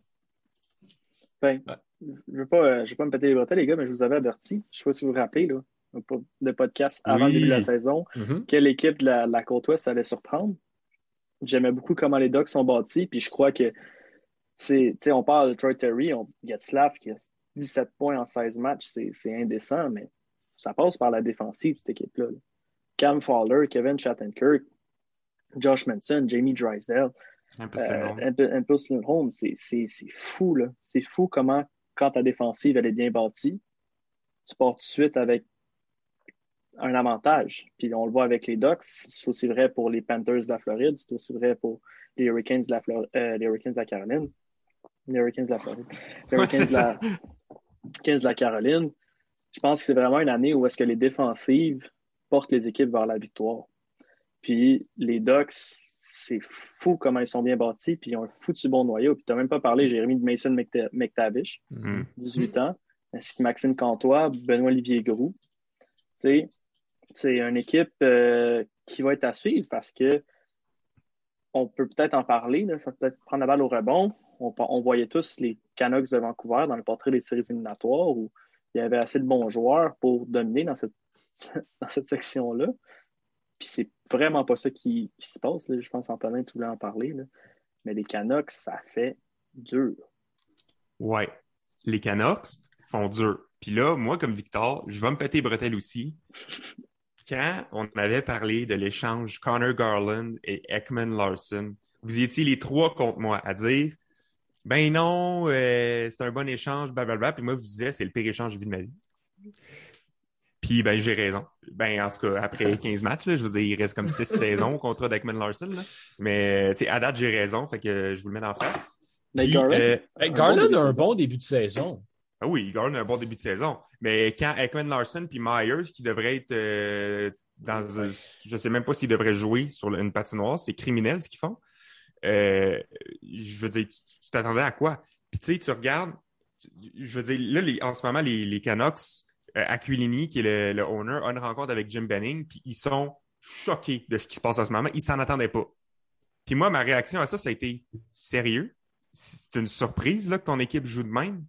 Ben, ouais. je veux pas, euh, je vais pas me péter les bretelles, les gars, mais je vous avais averti. Je sais pas si vous vous rappelez, là, le podcast avant Oui. le début de la saison, Mhm. quelle équipe de la, la côte ouest allait surprendre? J'aimais beaucoup comment les Ducks sont bâtis, puis je crois que c'est, tu sais, on parle de Troy Terry, on Getzlaff qui a 17 points en 16 matchs, c'est, indécent, mais ça passe par la défensive, cette équipe-là. là. Cam Fowler, Kevin Shattenkirk, Josh Manson, Jamie Drysdale, Un peu euh, c'est- c'est fou, là. C'est fou comment, quand ta défensive, elle est bien bâtie, tu pars tout de suite avec un avantage. Puis on le voit avec les Ducks, c'est aussi vrai pour les Panthers de la Floride, c'est aussi vrai pour les Hurricanes de la, Flor- euh, les Hurricanes de la Caroline. Les Hurricanes de la Floride. Les Ouais, Hurricanes c'est de la, Hurricanes de la Caroline. Je pense que c'est vraiment une année où est-ce que les défensives portent les équipes vers la victoire. Puis les Ducks, c'est fou comment ils sont bien bâtis, puis ils ont un foutu bon noyau. Puis tu n'as même pas parlé, Jérémy de Mason McTA- McTavish, Mm. 18 ans, ainsi que Maxime Cantois, Benoît-Olivier Groux. Tu sais, c'est une équipe euh, qui va être à suivre parce que on peut peut-être en parler, là, ça peut peut-être prendre la balle au rebond. On, on voyait tous les Canucks de Vancouver dans le portrait des séries éliminatoires où il y avait assez de bons joueurs pour dominer dans cette, dans cette section-là. Puis c'est vraiment pas ça qui, se passe. Là. Je pense, Antonin, tu voulais en parler. Là. Mais les Canucks, ça fait dur. Ouais. Les Canucks font dur. Puis là, moi, comme Victor, je vais me péter les bretelles aussi. Quand on avait parlé de l'échange Connor Garland et Ekman Larson, vous étiez les trois contre moi à dire ben non, euh, c'est un bon échange, blablabla. Puis moi, je vous disais, c'est le pire échange que j'ai vu de ma vie. Puis ben j'ai raison. Ben en tout cas, après 15 matchs, là, je veux dire, il reste comme 6 saisons au contrat d'Ekman Larson. Là. Mais à date, j'ai raison, fait que je vous le mets en face. Mais Puis, Garland, euh, Garland bon début a un bon début de saison. Ah oui, Garland a un bon début de saison. Mais quand Ekman Larson puis Myers, qui devrait être euh, dans un- je sais même pas s'ils devraient jouer sur une patinoire, c'est criminel ce qu'ils font. Euh, je veux dire, tu t'attendais à quoi? Puis tu sais, tu regardes, je veux dire, là, les- en ce moment, les, les Canucks, euh, Aquilini, qui est le, le owner, a une rencontre avec Jim Benning, puis ils sont choqués de ce qui se passe en ce moment. Ils s'en attendaient pas. Puis moi, ma réaction à ça, ça a été sérieux? C'est une surprise là, que ton équipe joue de même?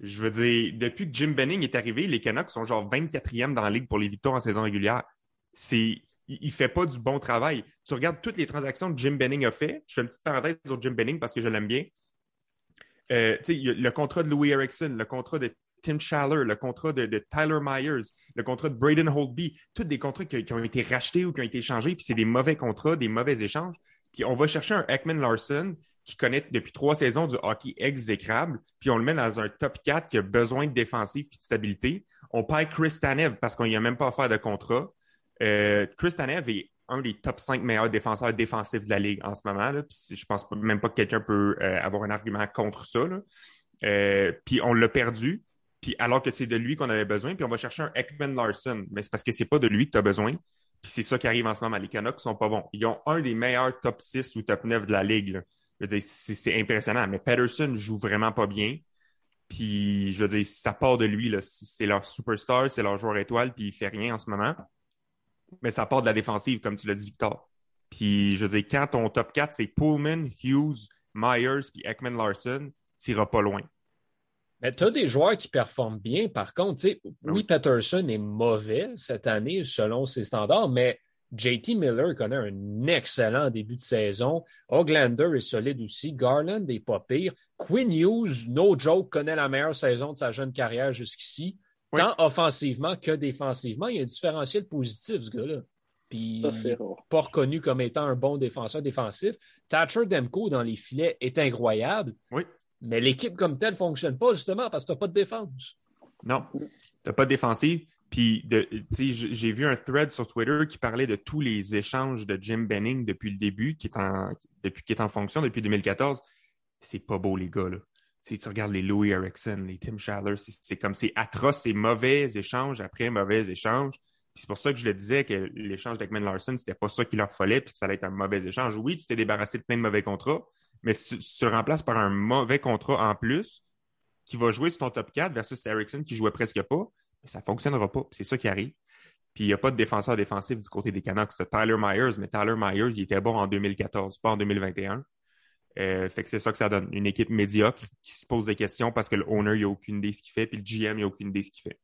Je veux dire, depuis que Jim Benning est arrivé, les Canucks sont genre 24e dans la ligue pour les victoires en saison régulière. C'est, il, il fait pas du bon travail. Tu regardes toutes les transactions que Jim Benning a fait. Je fais une petite parenthèse sur Jim Benning parce que je l'aime bien. Euh, le contrat de Louis Erickson, le contrat de Tim Schaller, le contrat de, Tyler Myers, le contrat de Braden Holtby, tous des contrats qui, qui ont été rachetés ou qui ont été échangés, puis c'est des mauvais contrats, des mauvais échanges. Puis on va chercher un Ekman Larson qui connaît depuis trois saisons du hockey exécrable, puis on le met dans un top 4 qui a besoin de défensive et de stabilité. On paye Chris Tanev parce qu'on n'y a même pas offert de contrat. Euh, Chris Tanev est un des top 5 meilleurs défenseurs défensifs de la Ligue en ce moment. Là. Puis je pense même pas que quelqu'un peut euh, avoir un argument contre ça. Euh, puis on l'a perdu, puis alors que c'est de lui qu'on avait besoin, puis on va chercher un Ekman Larson. Mais c'est parce que c'est pas de lui que tu as besoin. Puis c'est ça qui arrive en ce moment. Les Canucks sont pas bons. Ils ont un des meilleurs top 6 ou top 9 de la Ligue. Je veux dire, c'est impressionnant. Mais Patterson joue vraiment pas bien. Puis, je veux dire, ça part de lui. C'est leur superstar, c'est leur joueur étoile, puis il fait rien en ce moment. Mais ça part de la défensive, comme tu l'as dit, Victor. Puis, je veux dire, quand ton top 4, c'est Pullman, Hughes, Myers, puis Ekman Larson, t'iras pas loin. Mais tu as des joueurs qui performent bien, par contre. Oui, Oui. Patterson est mauvais cette année selon ses standards, mais JT Miller connaît un excellent début de saison. Oglander est solide aussi. Garland est pas pire. Quinn Hughes, no joke, connaît la meilleure saison de sa jeune carrière jusqu'ici. Oui. Tant offensivement que défensivement. Il y a un différentiel positif, ce gars-là. Puis, ça, c'est rare. pas reconnu comme étant un bon défenseur défensif. Thatcher Demko dans les filets est incroyable. Oui. Mais l'équipe comme telle fonctionne pas justement parce que tu n'as pas de défense. Non, t'as pas de défensive. Puis, j'ai vu un thread sur Twitter qui parlait de tous les échanges de Jim Benning depuis le début, qui est en, depuis qu'il est en fonction depuis 2014. C'est pas beau, les gars, là. Tu tu regardes les Louis Erickson, les Tim Schaller, c'est comme, c'est atroce, c'est mauvais échanges après mauvais échanges. Puis c'est pour ça que je le disais que l'échange d'Ekman Larson, c'était pas ça qu'il leur fallait, puis que ça allait être un mauvais échange. Oui, tu t'es débarrassé de plein de mauvais contrats, mais tu, tu te remplaces par un mauvais contrat en plus qui va jouer sur ton top 4 versus Erickson qui jouait presque pas, mais ça fonctionnera pas. C'est ça qui arrive. Puis il n'y a pas de défenseur défensif du côté des Canucks. C'était Tyler Myers, mais Tyler Myers, il était bon en 2014, pas en 2021. Euh, fait que c'est ça que ça donne. Une équipe médiocre qui se pose des questions parce que le owner, il n'a aucune idée de ce qu'il fait, puis le GM, il n'a aucune idée de ce qu'il fait.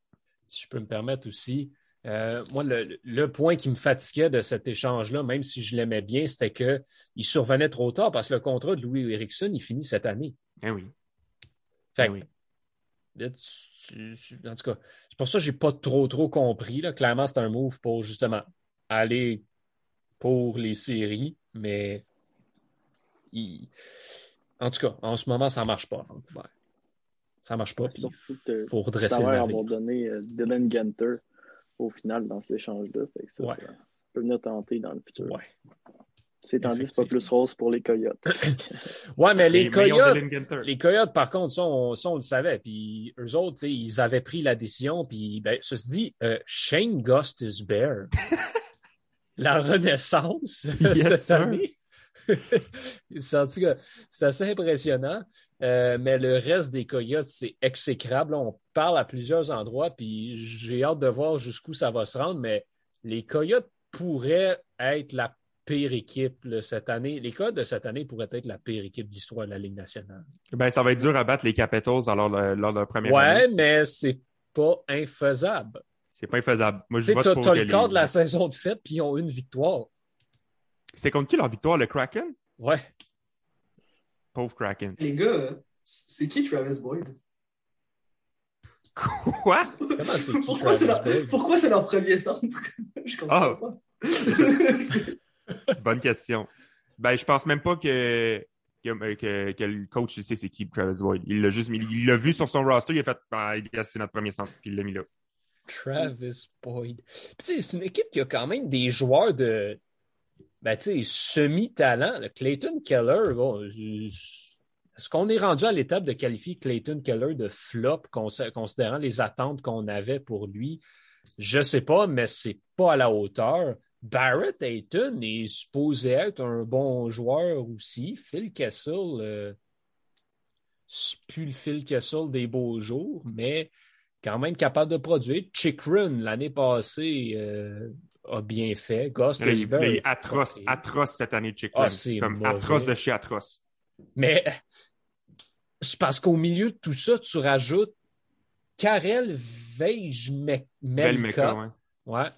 Si je peux me permettre aussi, euh, moi, le, le, point qui me fatiguait de cet échange-là, même si je l'aimais bien, c'était qu'il survenait trop tard parce que le contrat de Louis Erickson, il finit cette année. Eh oui. Fait, eh oui. En tout cas, c'est pour ça que je n'ai pas trop, trop compris. Là. Clairement, c'est un move pour justement aller pour les séries, mais en tout cas, en ce moment, ça ne marche pas à Vancouver. Ça ne marche pas. Il faut redresser le avoir donné euh, Dylan Gunter au final dans cet échange-là. Ça, ça, peut venir tenter dans le futur. Ouais. C'est tandis que c'est pas plus rose pour les Coyotes. ouais, mais les Coyotes, les Coyotes, par contre, ça, on, le savait. Puis eux autres, ils avaient pris la décision. Puis, ben, se dit, euh, Shane Ghost is Bear. la renaissance cette année. c'est assez impressionnant. Euh, mais le reste des Coyotes, c'est exécrable. On parle à plusieurs endroits, puis j'ai hâte de voir jusqu'où ça va se rendre. Mais les Coyotes pourraient être la pire équipe cette année. Les Coyotes de cette année pourraient être la pire équipe d'histoire de la Ligue nationale. Ben, ça va être dur à battre les Capitals lors, de leur première ouais, année. Ouais, mais c'est pas infaisable. C'est pas infaisable. Moi, je vote pour as le quart de la saison de fête, puis ils ont une victoire. C'est contre qui leur victoire, le Kraken? Ouais. Pauvre Kraken. Les gars, c'est qui Travis Boyd? Quoi? Pourquoi c'est leur... leur... premier centre? je comprends oh. pas. Bonne question. Ben, je pense même pas que, que, que, le coach sait c'est qui Travis Boyd. Il l'a juste mis, il l'a vu sur son roster, il a fait, ah, c'est notre premier centre, puis il l'a mis là. Travis Boyd. c'est une équipe qui a quand même des joueurs de ben, semi-talent. Clayton Keller, est-ce qu'on est rendu à l'étape de qualifier Clayton Keller de flop, considérant les attentes qu'on avait pour lui? Je ne sais pas, mais c'est pas à la hauteur. Barrett Ayton est supposé être un bon joueur aussi. Phil Kessel, euh, c'est plus le Phil Kessel des beaux jours, mais quand même capable de produire. Chick Run, l'année passée, euh, a bien fait. Ghost il, est atroce, atroce cette année, Chick ah, Comme atroce de chez atroce. Mais c'est parce qu'au milieu de tout ça, tu rajoutes Karel Veige Melka. Ouais. ouais.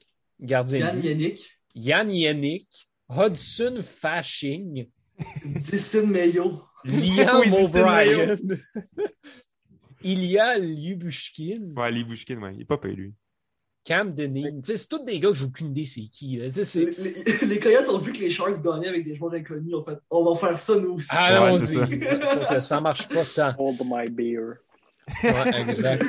Gardien. Yann Yannick. Yann Yannick. Hudson Fashing. Dustin Mayo. Liam oui, O'Brien. Il y a Lyubushkin. Ouais, Lyubushkin, ouais. Il n'est pas payé, lui. Cam Denning. C'est tous des gars que j'ai aucune idée c'est qui. Les, les, les, Coyotes ont vu que les Sharks gagnaient avec des joueurs inconnus. En fait, on va faire ça nous aussi. Allons-y. ça. ça marche pas tant. Hold my beer. Ouais, exact.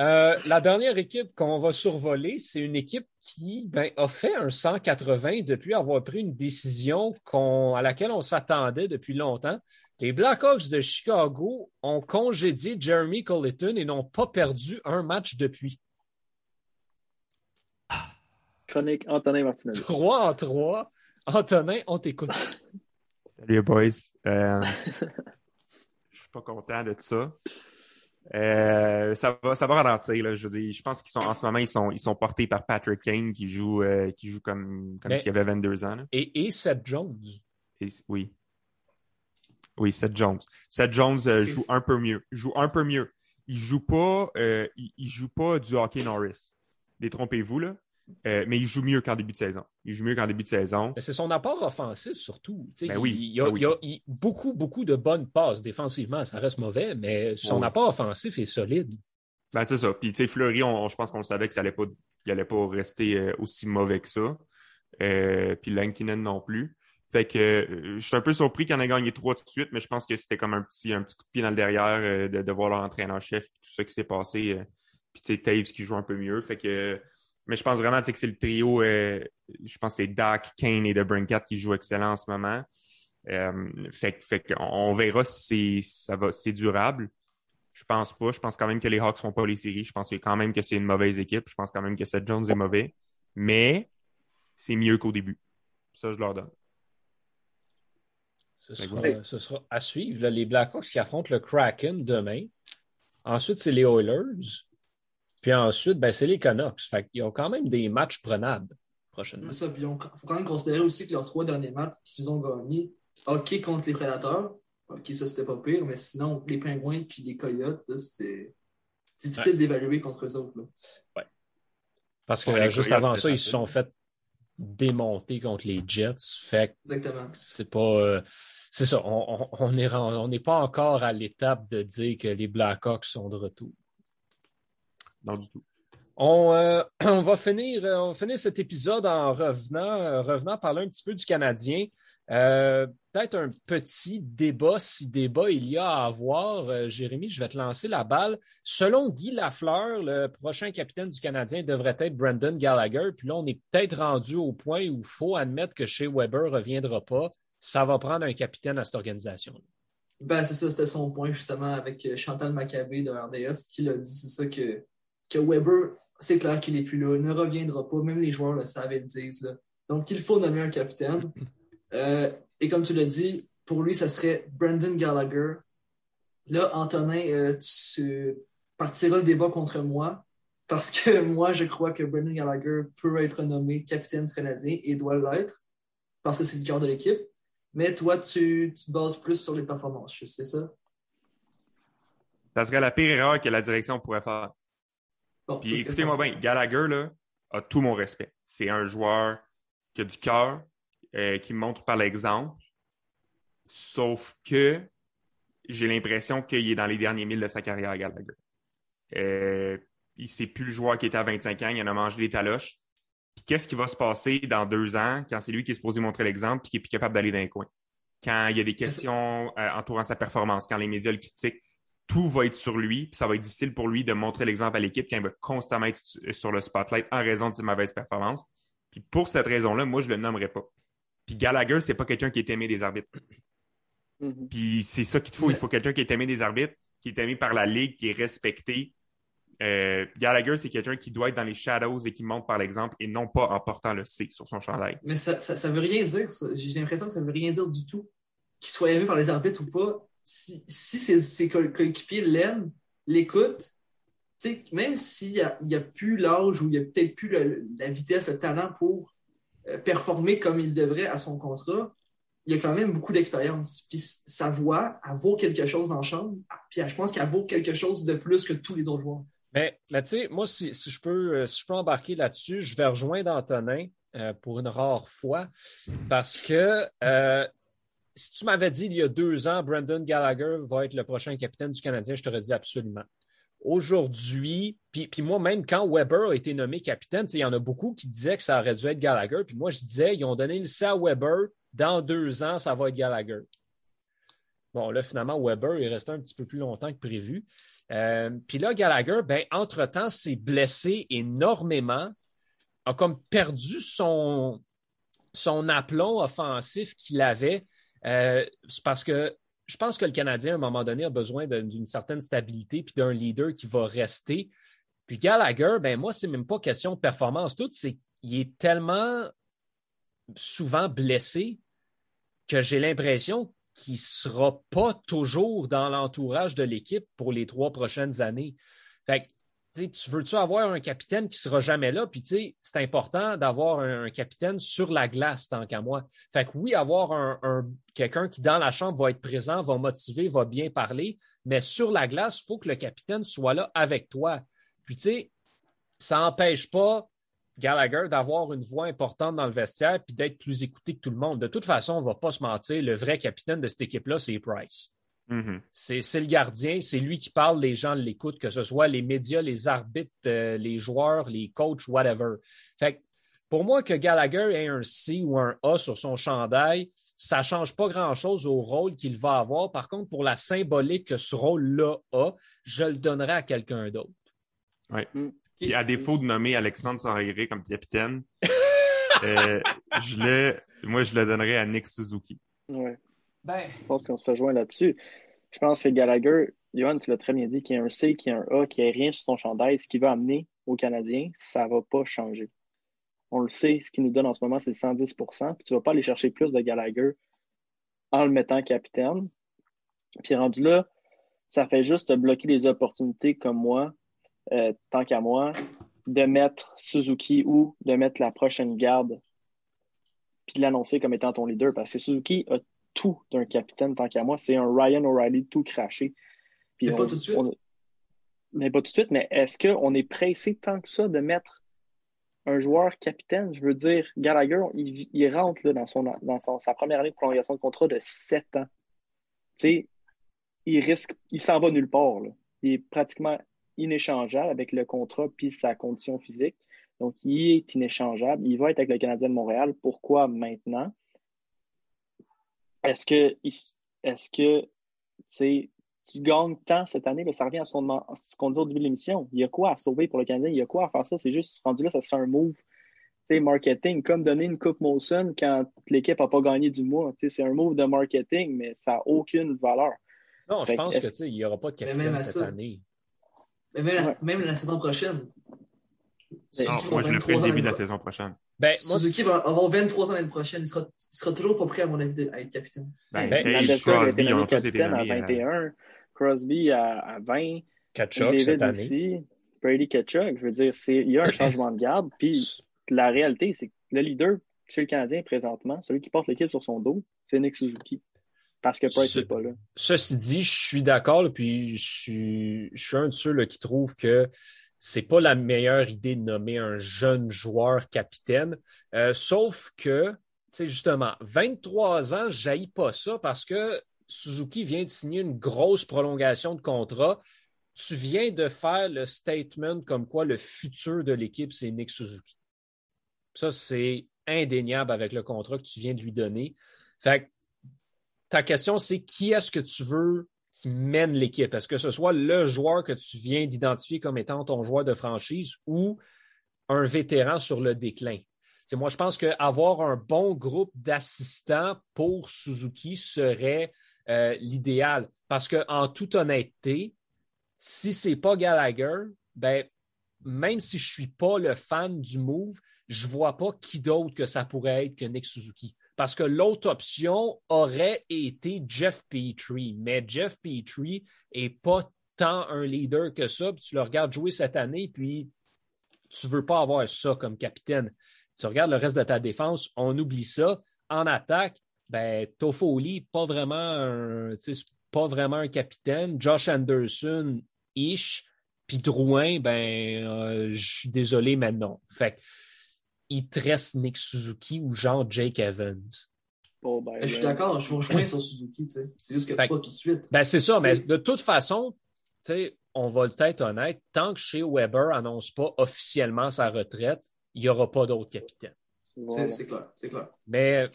Euh, la dernière équipe qu'on va survoler, c'est une équipe qui ben, a fait un 180 depuis avoir pris une décision à laquelle on s'attendait depuis longtemps. Les Blackhawks de Chicago ont congédié Jeremy Colleton et n'ont pas perdu un match depuis. Chronique Antonin Martinez. 3 en 3. Antonin, on t'écoute. Salut, boys. Euh, je suis pas content de ça. Euh, ça va, ça va ralentir. Là, je, veux dire, je pense qu'ils sont en ce moment, ils sont, ils sont portés par Patrick Kane qui joue, euh, qui joue comme, comme s'il avait 22 ans. Et, et Seth Jones. oui. Oui, Seth Jones. Seth Jones joue un peu mieux. Joue un peu mieux. Il joue pas, il, il, joue pas du hockey Norris. Détrompez-vous, là. Euh, mais il joue mieux qu'en début de saison. Il joue mieux qu'en début de saison. C'est son apport offensif surtout. Ben oui, il, y a, ben beaucoup, beaucoup de bonnes passes défensivement. Ça reste mauvais, mais son apport offensif est solide. Ben, c'est ça. Puis, tu sais, Fleury, je pense qu'on savait qu'il n'allait pas, allait pas rester euh, aussi mauvais que ça. Euh, puis Lankinen non plus. Fait que je suis un peu surpris qu'il en ait gagné trois tout de suite, mais je pense que c'était comme un petit, un petit coup de pied dans le derrière de, de voir leur entraîneur-chef tout ça qui s'est passé. puis tu sais, Taves qui joue un peu mieux. Fait que mais je pense vraiment que c'est le trio, euh, je pense que c'est Dak, Kane et DeBrincat qui jouent excellent en ce moment. Euh, fait, fait qu'on verra si ça va, c'est durable. Je pense pas. Je pense quand même que les Hawks font pas les séries. Je pense quand même que c'est une mauvaise équipe. Je pense quand même que Seth Jones est mauvais. Mais c'est mieux qu'au début. Ça, je leur donne. Ce sera, à suivre. les Blackhawks qui affrontent le Kraken demain. Ensuite, c'est les Oilers. Puis ensuite, ben, c'est les Canucks. Fait qu'ils ont quand même des matchs prenables prochainement. Il faut quand même considérer aussi que leurs trois derniers matchs qu'ils ont gagnés, hockey contre les prédateurs. Ok, ça c'était pas pire, mais sinon, les pingouins puis les coyotes, c'était difficile d'évaluer contre eux autres. Ouais. Parce que juste avant ça, ils se sont fait démonter contre les Jets. Fait Exactement. C'est pas. Euh, c'est ça. On n'est on, pas encore à l'étape de dire que les Blackhawks sont de retour. Non, du tout. On, euh, on, va finir, euh, cet épisode en revenant, revenant parler un petit peu du Canadien. Peut-être un petit débat, si débat il y a à avoir. Jérémy, je vais te lancer la balle. Selon Guy Lafleur, le prochain capitaine du Canadien devrait être Brandon Gallagher. Puis là, on est peut-être rendu au point où il faut admettre que chez Weber ne reviendra pas ça va prendre un capitaine à cette organisation. Ben, c'est ça, c'était son point justement avec euh, Chantal Maccabé de RDS qui l'a dit, c'est ça que, que Weber, c'est clair qu'il n'est plus là, ne reviendra pas, même les joueurs le savent et le disent. Là. Donc, il faut nommer un capitaine. Euh, et comme tu l'as dit, pour lui, ça serait Brandon Gallagher. Là, Antonin, euh, tu partiras le débat contre moi parce que moi, je crois que Brandon Gallagher peut être nommé capitaine du Canadien et doit l'être parce que c'est le cœur de l'équipe. Mais toi, tu, tu bases plus sur les performances, c'est ça? Ça serait la pire erreur que la direction pourrait faire. Puis écoutez-moi bien, Gallagher là, a tout mon respect. C'est un joueur qui a du cœur, euh, qui montre par l'exemple. Sauf que j'ai l'impression qu'il est dans les derniers milles de sa carrière, Gallagher. Euh, c'est plus le joueur qui était à 25 ans, il en a mangé des taloches qu'est-ce qui va se passer dans deux ans quand c'est lui qui est supposé montrer l'exemple et qui est plus capable d'aller dans les coins? Quand il y a des questions euh, entourant sa performance, quand les médias le critiquent, tout va être sur lui, puis ça va être difficile pour lui de montrer l'exemple à l'équipe quand il va constamment être sur le spotlight en raison de ses mauvaises performances. Puis pour cette raison-là, moi, je le nommerai pas. Puis Gallagher, c'est pas quelqu'un qui est aimé des arbitres. Mm-hmm. Puis c'est ça qu'il faut. Il faut quelqu'un qui est aimé des arbitres, qui est aimé par la ligue, qui est respecté, euh, Gallagher, c'est quelqu'un qui doit être dans les shadows et qui monte par l'exemple et non pas en portant le C sur son chandail. Mais ça, ça, veut rien dire. J'ai l'impression que ça veut rien dire du tout. Qu'il soit aimé par les arbitres ou pas, si, si ses, coéquipiers l'aiment, l'écoutent, même s'il n'y a, plus l'âge ou il n'y a peut-être plus la vitesse, le talent pour euh, performer comme il devrait à son contrat, il a quand même beaucoup d'expérience. Puis sa voix, elle vaut quelque chose dans la chambre. Puis je pense qu'elle vaut quelque chose de plus que tous les autres joueurs. Mais, tu sais, moi, si, je peux, euh, si je peux embarquer là-dessus, je vais rejoindre Antonin euh, pour une rare fois parce que si tu m'avais dit il y a deux ans, Brandon Gallagher va être le prochain capitaine du Canadien, je t'aurais dit absolument. Aujourd'hui, puis, moi, même quand Weber a été nommé capitaine, il y en a beaucoup qui disaient que ça aurait dû être Gallagher. Puis moi, je disais, ils ont donné le C à Weber, dans deux ans, ça va être Gallagher. Bon, là, finalement, Weber est resté un petit peu plus longtemps que prévu. Euh, puis là, Gallagher, ben, entre-temps, s'est blessé énormément, a comme perdu son, son aplomb offensif qu'il avait. Euh, parce que je pense que le Canadien, à un moment donné, a besoin d'une certaine stabilité puis d'un leader qui va rester. Puis Gallagher, ben moi, c'est même pas question de performance toute, c'est qu'il est tellement souvent blessé que j'ai l'impression qui ne sera pas toujours dans l'entourage de l'équipe pour les trois prochaines années. Fait tu veux-tu avoir un capitaine qui sera jamais là? Puis, c'est important d'avoir un, capitaine sur la glace, tant qu'à moi. Fait que oui, avoir un, quelqu'un qui, dans la chambre, va être présent, va motiver, va bien parler, mais sur la glace, il faut que le capitaine soit là avec toi. Puis, tu sais, ça n'empêche pas Gallagher d'avoir une voix importante dans le vestiaire puis d'être plus écouté que tout le monde. De toute façon, on ne va pas se mentir, le vrai capitaine de cette équipe-là, c'est Price. Mm-hmm. C'est le gardien, c'est lui qui parle, les gens l'écoutent, que ce soit les médias, les arbitres, euh, les joueurs, les coachs, whatever. Fait pour moi, que Gallagher ait un C ou un A sur son chandail, ça ne change pas grand-chose au rôle qu'il va avoir. Par contre, pour la symbolique que ce rôle-là a, je le donnerai à quelqu'un d'autre. Oui. Mm. Puis à défaut de nommer Alexandre Sanré comme capitaine, euh, je le, moi, je le donnerais à Nick Suzuki. Ouais. Ben... Je pense qu'on se rejoint là-dessus. Je pense que Gallagher, Johan, tu l'as très bien dit, qu'il y a un C, qu'il y a un A, qu'il n'y a rien sur son chandail, ce qu'il va amener aux Canadiens, ça ne va pas changer. On le sait, ce qu'il nous donne en ce moment, c'est 110% puis tu ne vas pas aller chercher plus de Gallagher en le mettant capitaine. Puis rendu là, ça fait juste bloquer les opportunités comme moi euh, tant qu'à moi, de mettre Suzuki ou de mettre la prochaine garde puis de l'annoncer comme étant ton leader parce que Suzuki a tout d'un capitaine, tant qu'à moi. C'est un Ryan O'Reilly tout craché. Puis mais pas tout de suite. Mais pas tout de suite, mais est-ce qu'on est pressé tant que ça de mettre un joueur capitaine? Je veux dire, Gallagher, il, rentre là, dans, son, dans sa première année de prolongation de contrat de 7 ans. Tu sais, il risque, il s'en va nulle part. Là. Il est pratiquement inéchangeable avec le contrat puis sa condition physique. Donc, il est inéchangeable. Il va être avec le Canadien de Montréal. Pourquoi maintenant? Est-ce que, est-ce que, tu gagnes tant cette année? ça revient à ce qu'on disait au début de l'émission. Il y a quoi à sauver pour le Canadien? Il y a quoi à faire ça? C'est juste, rendu là, ça sera un move marketing, comme donner une Coupe Molson quand l'équipe n'a pas gagné du mois. C'est un move de marketing, mais ça n'a aucune valeur. Non, je pense qu'il n'y aura pas de capitaine cette année. Mais même, la saison prochaine. Non, moi, je le ferai le début de la saison prochaine. Ben, Suzuki va avoir 23 ans l'année prochaine. Il sera, sera toujours pas prêt, à mon avis, à être capitaine. Ben, ben, Crosby, été à 21, Crosby à, 20. Ketchuk cette année. Aussi, Brady Ketchuk. Je veux dire, il y a un changement de garde. Puis la réalité, c'est que le leader chez le Canadien présentement, celui qui porte l'équipe sur son dos, c'est Nick Suzuki. Parce que Price n'est pas là. Ceci dit, je suis d'accord, puis je suis, je suis un de ceux là, qui trouve que c'est pas la meilleure idée de nommer un jeune joueur capitaine. Euh, sauf que, tu justement, 23 ans, je pas ça parce que Suzuki vient de signer une grosse prolongation de contrat. Tu viens de faire le statement comme quoi le futur de l'équipe, c'est Nick Suzuki. Ça, c'est indéniable avec le contrat que tu viens de lui donner. Fait que ta question, c'est qui est-ce que tu veux qui mène l'équipe? Est-ce que ce soit le joueur que tu viens d'identifier comme étant ton joueur de franchise ou un vétéran sur le déclin? moi, je pense qu'avoir un bon groupe d'assistants pour Suzuki serait euh, l'idéal. Parce qu'en toute honnêteté, si c'est pas Gallagher, ben, même si je suis pas le fan du move, je vois pas qui d'autre que ça pourrait être que Nick Suzuki. Parce que l'autre option aurait été Jeff Petrie. Mais Jeff Petrie est pas tant un leader que ça. tu le regardes jouer cette année, puis tu veux pas avoir ça comme capitaine. Tu regardes le reste de ta défense, on oublie ça. En attaque, ben, Toffoli, pas vraiment un, pas vraiment un capitaine. Josh Anderson, ish. Puis Drouin, ben, euh, je suis désolé, mais non. Fait il te reste Nick Suzuki ou genre Jake Evans? Ben, je suis d'accord, je vous rejoins sur Suzuki, c'est juste que pas tout de suite. Ben, c'est ça, mais de toute façon, on va être honnête, tant que chez Weber annonce pas officiellement sa retraite, il n'y aura pas d'autre capitaine. C'est clair, c'est clair. Mais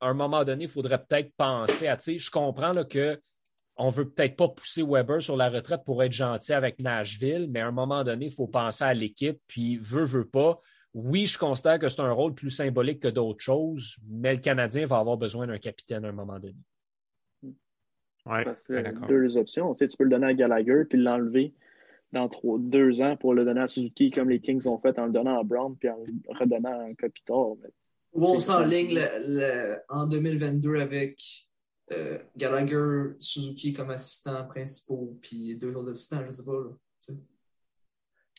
à un moment donné, il faudrait peut-être penser à, je comprends là, que on veut peut-être pas pousser Weber sur la retraite pour être gentil avec Nashville, mais à un moment donné, il faut penser à l'équipe, puis veut, veut pas oui, je considère que c'est un rôle plus symbolique que d'autres choses, mais le Canadien va avoir besoin d'un capitaine à un moment donné. Ouais, Parce que deux options. Tu, sais, tu peux le donner à Gallagher puis l'enlever dans deux ans pour le donner à Suzuki comme les Kings ont fait en le donnant à Brown puis en le redonnant à Kopitar. Ou on s'enligne en 2022 avec euh, Gallagher, Suzuki comme assistant principaux puis deux autres assistants, je ne sais pas. Là,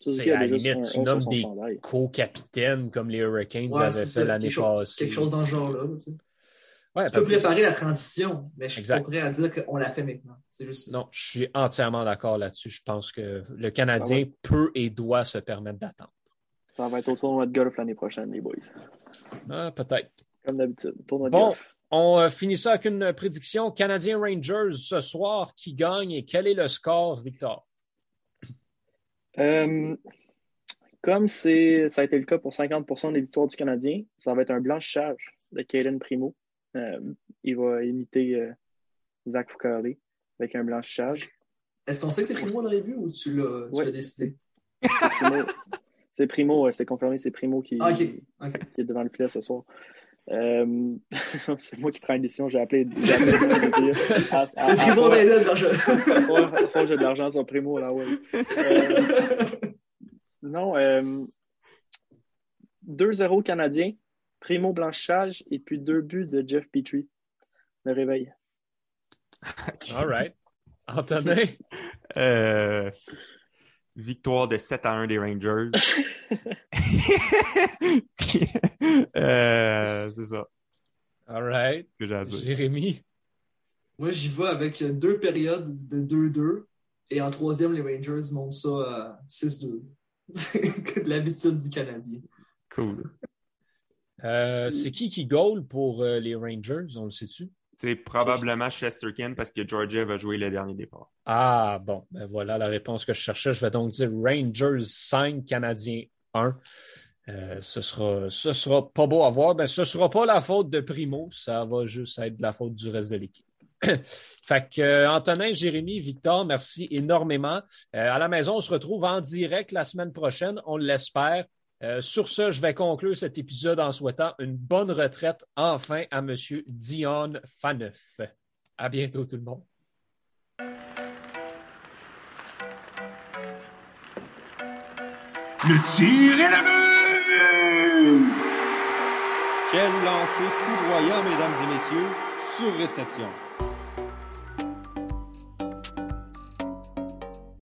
à la limite, tu nommes des co-capitaines comme les Hurricanes avaient fait l'année passée. Quelque chose dans ce genre-là. Tu, sais. ouais, tu peux préparer la transition, mais je suis pas prêt à dire qu'on l'a fait maintenant. C'est juste Non, je suis entièrement d'accord là-dessus. Je pense que le Canadien peut et doit se permettre d'attendre. Ça va être au tournoi de golf l'année prochaine, les boys. Ah, peut-être. Comme d'habitude. Bon, on euh, finit ça avec une prédiction. Canadien Rangers ce soir, qui gagne et quel est le score, Victor? Euh, comme ça a été le cas pour 50% des victoires du Canadien, ça va être un blanchissage de Kaden Primo. Euh, il va imiter euh, Zach Foucault avec un blanchissage. Est-ce qu'on sait que c'est Primo dans les buts ou tu l'as décidé? C'est Primo, c'est confirmé, c'est Primo qui, ah, qui, est devant le filet ce soir. Euh, c'est moi qui prends une décision, j'ai appelé. c'est Primo d'aider de l'argent. ouais, j'ai de l'argent sur Primo, là, ouais. Euh, non, euh, 2-0 Canadien, Primo blanchage et puis deux buts de Jeff Petrie. Le réveil. All right. Antonin? Euh, victoire de 7 à 1 des Rangers. euh, c'est ça. All right. que j'ai à dire. Jérémy? Moi, j'y vais avec deux périodes de 2-2. Et en troisième, les Rangers montent ça à 6-2. de l'habitude du Canadien. Cool. Euh, c'est qui qui goal pour euh, les Rangers, on le sait-tu? C'est probablement Chesterkin parce que Georgia va jouer le dernier départ. Ah, bon, ben voilà la réponse que je cherchais. Je vais donc dire Rangers 5, Canadiens 1. Euh, ce sera, sera pas beau à voir. Ben, ce sera pas la faute de Primo. Ça va juste être la faute du reste de l'équipe. fait que, euh, Antonin, Jérémy, Victor, merci énormément. Euh, à la maison, on se retrouve en direct la semaine prochaine. On l'espère. Euh, sur ce, je vais conclure cet épisode en souhaitant une bonne retraite enfin à M. Dion Faneuf. À bientôt tout le monde. Le tir est le but! Quel lancer foudroyant, mesdames et messieurs, sur réception.